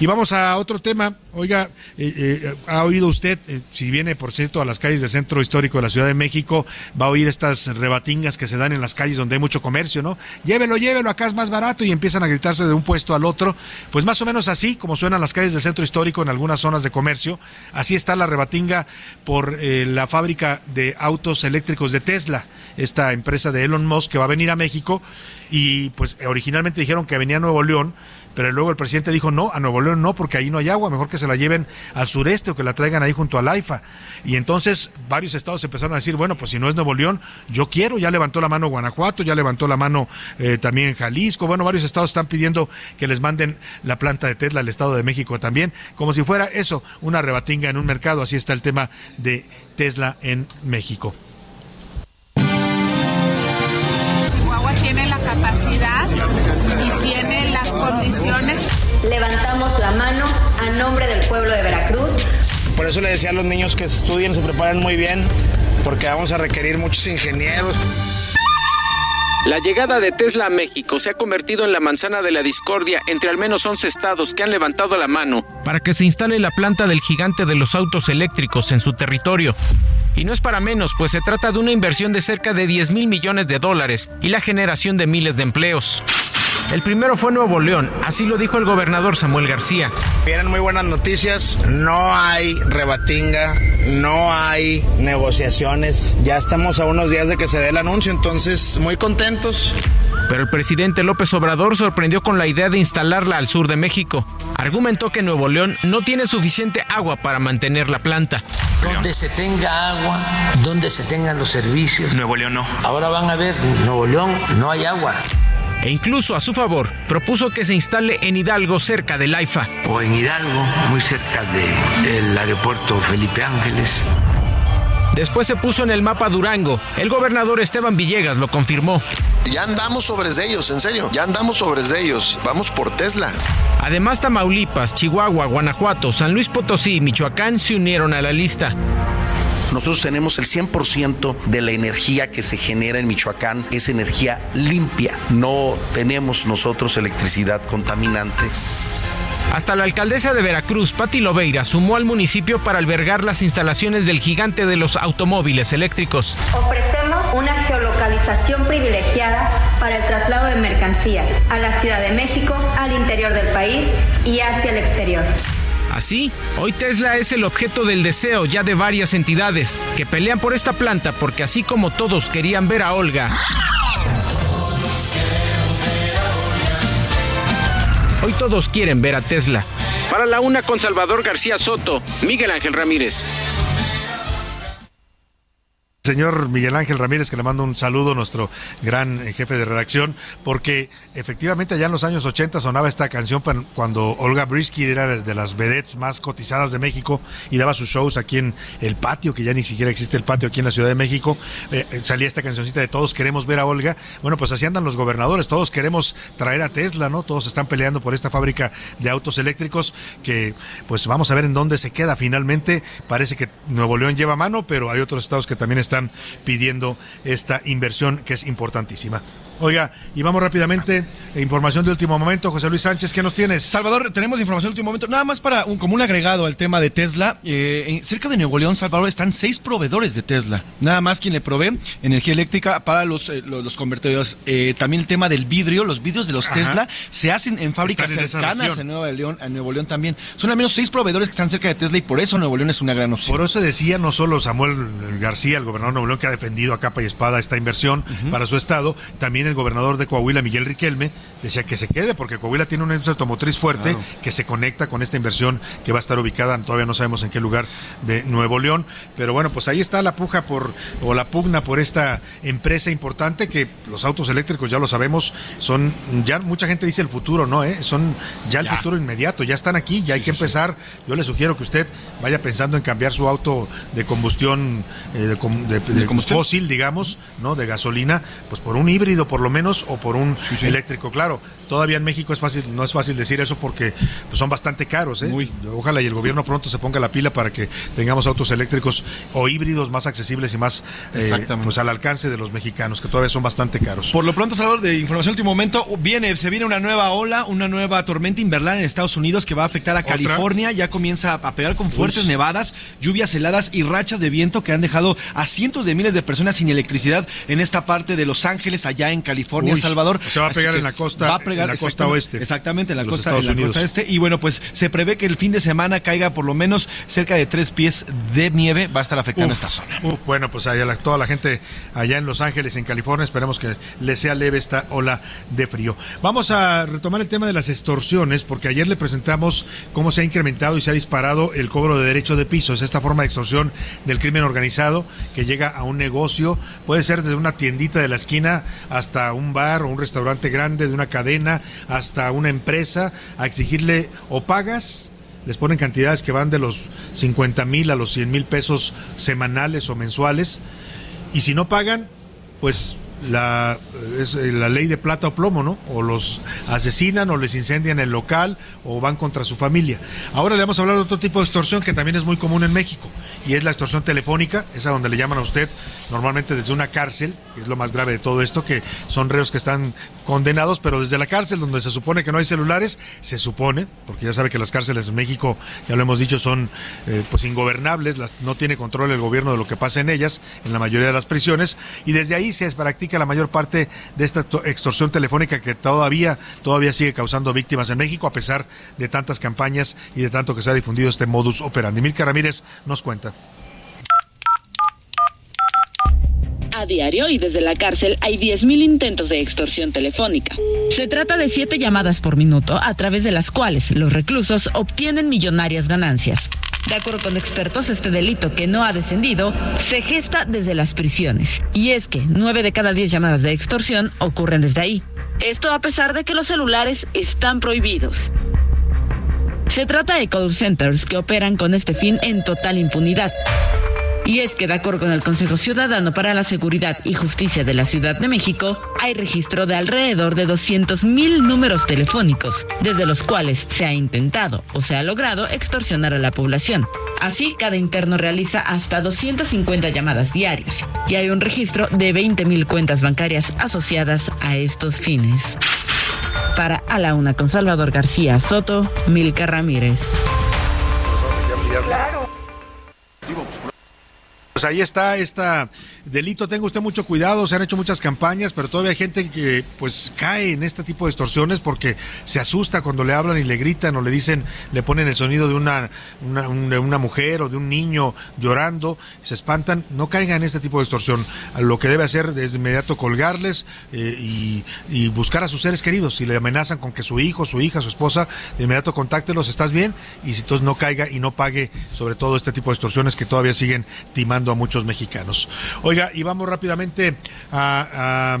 [SPEAKER 3] Y vamos a otro tema. Oiga, eh, eh, ha oído usted, si viene, por cierto, a las calles del centro histórico de la Ciudad de México, va a oír estas rebatingas que se dan en las calles donde hay mucho comercio, ¿no? Llévelo, llévelo, acá más barato y empiezan a gritarse de un puesto al otro. Pues más o menos así, como suenan las calles del centro histórico en algunas zonas de comercio, así está la rebatinga por eh, la fábrica de autos eléctricos de Tesla, esta empresa de Elon Musk que va a venir a México y pues originalmente dijeron que venía a Nuevo León pero luego el presidente dijo no, a Nuevo León no, porque ahí no hay agua, mejor que se la lleven al sureste o que la traigan ahí junto al AIFA. Y entonces varios estados empezaron a decir, bueno, pues si no es Nuevo León, yo quiero, ya levantó la mano Guanajuato, ya levantó la mano eh, también Jalisco, bueno, varios estados están pidiendo que les manden la planta de Tesla al Estado de México también, como si fuera eso, una rebatinga en un mercado, así está el tema de Tesla en México.
[SPEAKER 23] Condiciones.
[SPEAKER 24] Levantamos la mano a nombre del pueblo de Veracruz.
[SPEAKER 25] Por eso le decía a los niños que estudien, se preparen muy bien, porque vamos a requerir muchos ingenieros.
[SPEAKER 26] La llegada de Tesla a México se ha convertido en la manzana de la discordia entre al menos 11 estados que han levantado la mano para que se instale la planta del gigante de los autos eléctricos en su territorio. Y no es para menos, pues se trata de una inversión de cerca de 10 mil millones de dólares y la generación de miles de empleos. El primero fue Nuevo León, así lo dijo el gobernador Samuel García.
[SPEAKER 25] Vienen muy buenas noticias, no hay rebatinga, no hay negociaciones, ya estamos a unos días de que se dé el anuncio, entonces muy
[SPEAKER 26] Pero el presidente López Obrador sorprendió con la idea de instalarla al sur de México. Argumentó que Nuevo León no tiene suficiente agua para mantener la planta.
[SPEAKER 27] Donde se tenga agua, donde se tengan los servicios.
[SPEAKER 26] Nuevo León no.
[SPEAKER 27] Ahora van a ver, Nuevo León no hay agua
[SPEAKER 26] e incluso a su favor propuso que se instale en Hidalgo cerca del AIFA.
[SPEAKER 27] O en Hidalgo, muy cerca del aeropuerto Felipe Ángeles.
[SPEAKER 26] Después se puso en el mapa Durango. El gobernador Esteban Villegas lo confirmó.
[SPEAKER 28] Ya andamos sobre ellos, en serio. Ya andamos sobre ellos. Vamos por Tesla.
[SPEAKER 26] Además, Tamaulipas, Chihuahua, Guanajuato, San Luis Potosí y Michoacán se unieron a la lista.
[SPEAKER 28] Nosotros tenemos el 100% de la energía que se genera en Michoacán, es energía limpia. No tenemos nosotros electricidad contaminante.
[SPEAKER 26] Hasta la alcaldesa de Veracruz, Pati Lobeira, sumó al municipio para albergar las instalaciones del gigante de los automóviles eléctricos.
[SPEAKER 24] Ofrecemos una geolocalización privilegiada para el traslado de mercancías a la Ciudad de México, al interior del país y hacia el exterior.
[SPEAKER 26] Así, hoy Tesla es el objeto del deseo ya de varias entidades que pelean por esta planta porque así como todos querían ver a Olga, hoy todos quieren ver a Tesla. Para la una con Salvador García Soto, Miguel Ángel Ramírez.
[SPEAKER 3] Señor Miguel Ángel Ramírez, que le mando un saludo, nuestro gran eh, jefe de redacción, porque efectivamente allá en los años 80 sonaba esta canción cuando Olga Brisky era de las vedettes más cotizadas de México y daba sus shows aquí en el patio, que ya ni siquiera existe el patio aquí en la Ciudad de México. Eh, eh, salía esta cancioncita de Todos queremos ver a Olga. Bueno, pues así andan los gobernadores, todos queremos traer a Tesla, ¿no? Todos están peleando por esta fábrica de autos eléctricos que, pues vamos a ver en dónde se queda finalmente. Parece que Nuevo León lleva mano, pero hay otros estados que también están pidiendo esta inversión que es importantísima. Oiga, y vamos rápidamente, información de último momento. José Luis Sánchez, ¿qué nos tienes?
[SPEAKER 7] Salvador, tenemos información de último momento. Nada más para un, como un agregado al tema de Tesla. eh, cerca de Nuevo León, Salvador, están seis proveedores de Tesla. Nada más quien le provee energía eléctrica para los, eh, los, los convertidores. Eh, también el tema del vidrio. Los vidrios de los
[SPEAKER 3] Ajá.
[SPEAKER 7] Tesla se hacen en fábricas
[SPEAKER 3] Están en
[SPEAKER 7] cercanas en Nuevo León, en Nuevo León también. Son al menos seis proveedores que están cerca de Tesla y por eso Nuevo León es una gran opción.
[SPEAKER 3] Por eso decía no solo Samuel García, el gobernador de Nuevo León, que ha defendido a capa y espada esta inversión para su estado, también el gobernador de Coahuila, Miguel Riquelme, decía que se quede, porque Coahuila tiene una industria automotriz fuerte
[SPEAKER 7] Claro.
[SPEAKER 3] que se conecta con esta inversión que va a estar ubicada, todavía no sabemos en qué lugar de Nuevo León, pero bueno, pues ahí está la puja por, o la pugna por esta empresa importante que los autos eléctricos, ya lo sabemos, son, ya mucha gente dice el futuro, ¿no? ¿Eh? Son ya el futuro inmediato, ya están aquí, ya hay que empezar. Yo le sugiero que usted vaya pensando en cambiar su auto de combustión, eh, de, de- de fósil, digamos, ¿no? De gasolina, pues por un híbrido por lo menos o por un eléctrico. Claro, todavía en México es fácil, no es fácil decir eso porque pues, son bastante caros, ¿eh? Ojalá y el gobierno pronto se ponga la pila para que tengamos autos eléctricos o híbridos más accesibles y más eh, pues al alcance de los mexicanos, que todavía son bastante caros.
[SPEAKER 7] Por lo pronto, Salvador, de información de último momento, viene, se viene una nueva ola, una nueva tormenta invernal en Estados Unidos que va a afectar a California. Ya comienza a pegar con fuertes
[SPEAKER 3] Uy.
[SPEAKER 7] nevadas, lluvias heladas y rachas de viento que han dejado a cientos de miles de personas sin electricidad en esta parte de Los Ángeles, allá en California,
[SPEAKER 3] Uy,
[SPEAKER 7] Salvador.
[SPEAKER 3] se va a pegar en la costa-
[SPEAKER 7] va a pegar
[SPEAKER 3] en la costa oeste
[SPEAKER 7] Exactamente, en la costa, en la costa este. Y bueno, pues se prevé que el fin de semana caiga por lo menos cerca de tres pies de nieve. Va a estar afectando
[SPEAKER 3] Uf,
[SPEAKER 7] esta zona.
[SPEAKER 3] uf, bueno, pues allá la- toda la gente allá en Los Ángeles, en California, esperemos que les sea leve esta ola de frío. Vamos a retomar el tema de las extorsiones, porque ayer le presentamos cómo se ha incrementado y se ha disparado el cobro de derecho de piso. Es esta forma de extorsión del crimen organizado que llega a un negocio, puede ser desde una tiendita de la esquina hasta un bar o un restaurante grande de una cadena, hasta una empresa, a exigirle o pagas les ponen cantidades que van de los 50 mil a los 100 mil pesos semanales o mensuales. Y si no pagan, pues la, eh, la ley de plata o plomo, ¿no? O los asesinan o les incendian el local o van contra su familia. Ahora le vamos a hablar de otro tipo de extorsión que también es muy común en México y es la extorsión telefónica, esa donde le llaman a usted normalmente desde una cárcel, que es lo más grave de todo esto, que son reos que están condenados, pero desde la cárcel donde se supone que no hay celulares, se supone, porque ya sabe que las cárceles en México, ya lo hemos dicho, son eh, pues ingobernables, las, no tiene control el gobierno de lo que pasa en ellas, en la mayoría de las prisiones, y desde ahí se practica la mayor parte de esta to- extorsión telefónica que todavía, todavía sigue causando víctimas en México, a pesar de tantas campañas y de tanto que se ha difundido este modus operandi. Milka Ramírez nos cuenta.
[SPEAKER 21] Diario y desde la cárcel hay 10.000 intentos de extorsión telefónica. Se trata de siete llamadas por minuto a través de las cuales los reclusos obtienen millonarias ganancias. De acuerdo con expertos, este delito que no ha descendido se gesta desde las prisiones. Y es que 9 de cada 10 llamadas de extorsión ocurren desde ahí. Esto a pesar de que los celulares están prohibidos. Se trata de call centers que operan con este fin en total impunidad. Y es que de acuerdo con el Consejo Ciudadano para la Seguridad y Justicia de la Ciudad de México, hay registro de alrededor de 200.000 números telefónicos, desde los cuales se ha intentado o se ha logrado extorsionar a la población. Así, cada interno realiza hasta 250 llamadas diarias y hay un registro de 20.000 cuentas bancarias asociadas a estos fines. Para A la Una con Salvador García Soto, Milka Ramírez.
[SPEAKER 3] Pues ahí está este delito. Tenga usted mucho cuidado, se han hecho muchas campañas, pero todavía hay gente que pues cae en este tipo de extorsiones porque se asusta cuando le hablan y le gritan o le dicen, le ponen el sonido de una, una, una mujer o de un niño llorando, se espantan. No caigan en este tipo de extorsión. Lo que debe hacer es de inmediato colgarles eh, y, buscar a sus seres queridos. Si le amenazan con que su hijo, su hija, su esposa, de inmediato contáctelos, estás bien, y si entonces no caiga y no pague sobre todo este tipo de extorsiones que todavía siguen timando a muchos mexicanos. Oiga, y vamos rápidamente a, a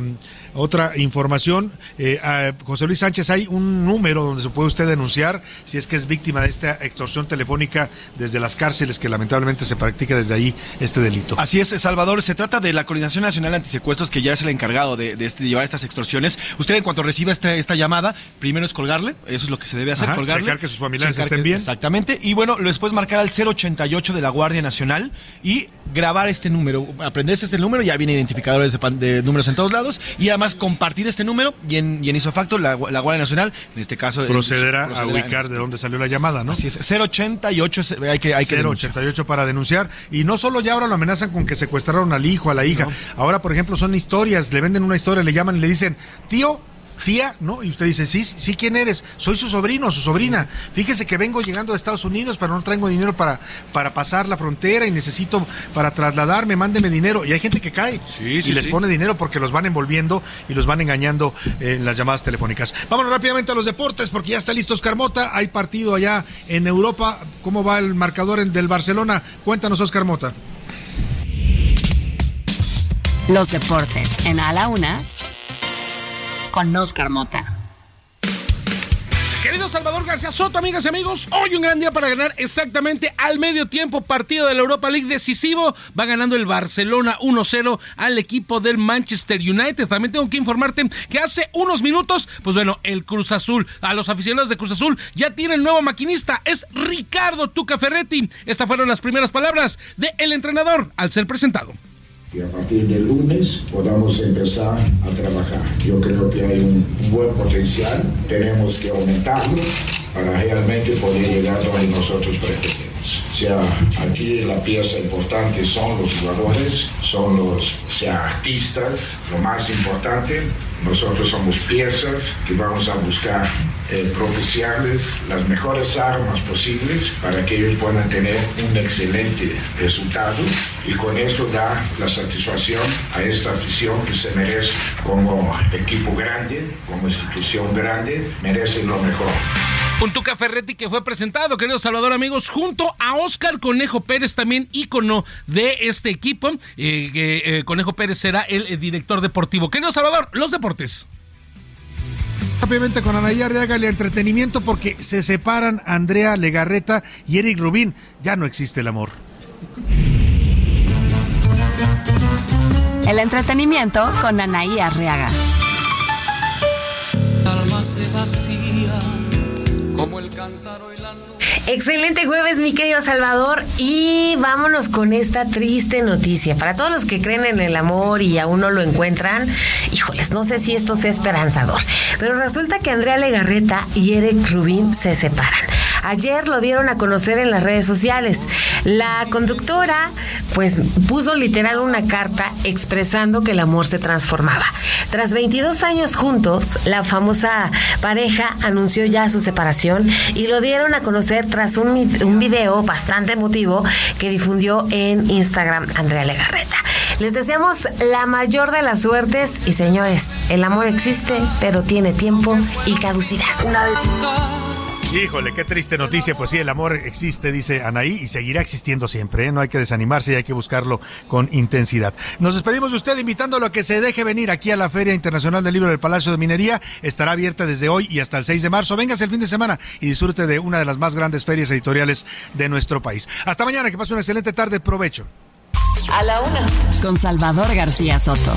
[SPEAKER 3] otra información. Eh, a José Luis Sánchez, hay un número donde se puede usted denunciar si es que es víctima de esta extorsión telefónica desde las cárceles que lamentablemente se practica desde ahí este delito.
[SPEAKER 7] Así es, Salvador. Se trata de la Coordinación Nacional Antisecuestros, que ya es el encargado de, de este- de llevar estas extorsiones. Usted, en cuanto reciba este- esta llamada, primero es colgarle. Eso es lo que se debe hacer,
[SPEAKER 3] Ajá,
[SPEAKER 7] colgarle.
[SPEAKER 3] checar que sus familiares estén
[SPEAKER 7] que-
[SPEAKER 3] bien.
[SPEAKER 7] Exactamente. Y bueno, lo después marcar al 088 de la Guardia Nacional y grabar este número. Aprenderse este número, ya viene identificadores de, pan- de números en todos lados. Y además compartir este número y en, y en isofacto la, la Guardia Nacional, en este caso...
[SPEAKER 3] Procederá a ubicar de dónde salió la llamada, ¿no?
[SPEAKER 7] Así es, 088 se- hay que, hay que denunciar.
[SPEAKER 3] 088 para denunciar. Y no solo ya ahora lo amenazan con que secuestraron al hijo, a la hija. Ahora, por ejemplo, son historias. Le venden una historia, le llaman y le dicen, tío, tía, ¿no? Y usted dice, sí, sí, ¿quién eres? Soy su sobrino, su sobrina. Fíjese que vengo llegando de Estados Unidos, pero no traigo dinero para, para pasar la frontera y necesito para trasladarme, mándeme dinero. Y hay gente que cae y
[SPEAKER 7] sí,
[SPEAKER 3] les
[SPEAKER 7] sí.
[SPEAKER 3] pone dinero porque los van envolviendo y los van engañando en las llamadas telefónicas. Vámonos rápidamente a los deportes porque ya está listo Oscar Mota. Hay partido allá en Europa. ¿Cómo va el marcador del Barcelona? Cuéntanos, Oscar Mota.
[SPEAKER 5] Los deportes en A la Una con Oscar Mota.
[SPEAKER 29] Querido Salvador García Soto, amigas y amigos, hoy un gran día para ganar exactamente al medio tiempo partido de la Europa League decisivo. Va ganando el Barcelona 1-0 al equipo del Manchester United. También tengo que informarte que hace unos minutos, pues bueno, el Cruz Azul, a los aficionados de Cruz Azul ya tienen nuevo maquinista, es Ricardo Tuca Ferretti. Estas fueron las primeras palabras del entrenador al ser presentado.
[SPEAKER 30] Y a partir del lunes podamos empezar a trabajar. Yo creo que hay un, buen potencial, tenemos que aumentarlo para realmente poder llegar donde nosotros pretendemos. Sea, aquí la pieza importante son los jugadores, son los sea, artistas, lo más importante. Nosotros somos piezas que vamos a buscar eh, propiciarles las mejores armas posibles para que ellos puedan tener un excelente resultado y con esto dar la satisfacción a esta afición que se merece como equipo grande, como institución grande, merece lo mejor.
[SPEAKER 29] Un Tuca Ferretti que fue presentado, querido Salvador, amigos, junto a Oscar Conejo Pérez, también ícono de este equipo. Eh, eh, Conejo Pérez será el, eh, director deportivo. Querido Salvador, los deportes.
[SPEAKER 3] Rápidamente con Anaí Arriaga el entretenimiento porque se separan Andrea Legarreta y Eric Rubín. Ya no existe el amor.
[SPEAKER 5] El entretenimiento con Anaí Arriaga.
[SPEAKER 31] alma se vacía como el cántaro
[SPEAKER 32] Excelente jueves, mi querido Salvador. Y vámonos con esta triste noticia. Para todos los que creen en el amor y aún no lo encuentran, híjoles, no sé si esto sea esperanzador. Pero resulta que Andrea Legarreta y Eric Rubin se separan. Ayer lo dieron a conocer en las redes sociales. La conductora, pues, puso literal una carta expresando que el amor se transformaba. Tras 22 años juntos, la famosa pareja anunció ya su separación y lo dieron a conocer tras un, un video bastante emotivo que difundió en Instagram Andrea Legarreta. Les deseamos la mayor de las suertes y señores, el amor existe, pero tiene tiempo y caducidad.
[SPEAKER 3] Híjole, qué triste noticia. Pues sí, el amor existe, dice Anaí, y seguirá existiendo siempre. ¿eh? No hay que desanimarse y hay que buscarlo con intensidad. Nos despedimos de usted invitándolo a que se deje venir aquí a la Feria Internacional del Libro del Palacio de Minería. Estará abierta desde hoy y hasta el 6 de marzo. Véngase el fin de semana y disfrute de una de las más grandes ferias editoriales de nuestro país. Hasta mañana, que pase una excelente tarde. Provecho.
[SPEAKER 5] A la una. Con Salvador García Soto.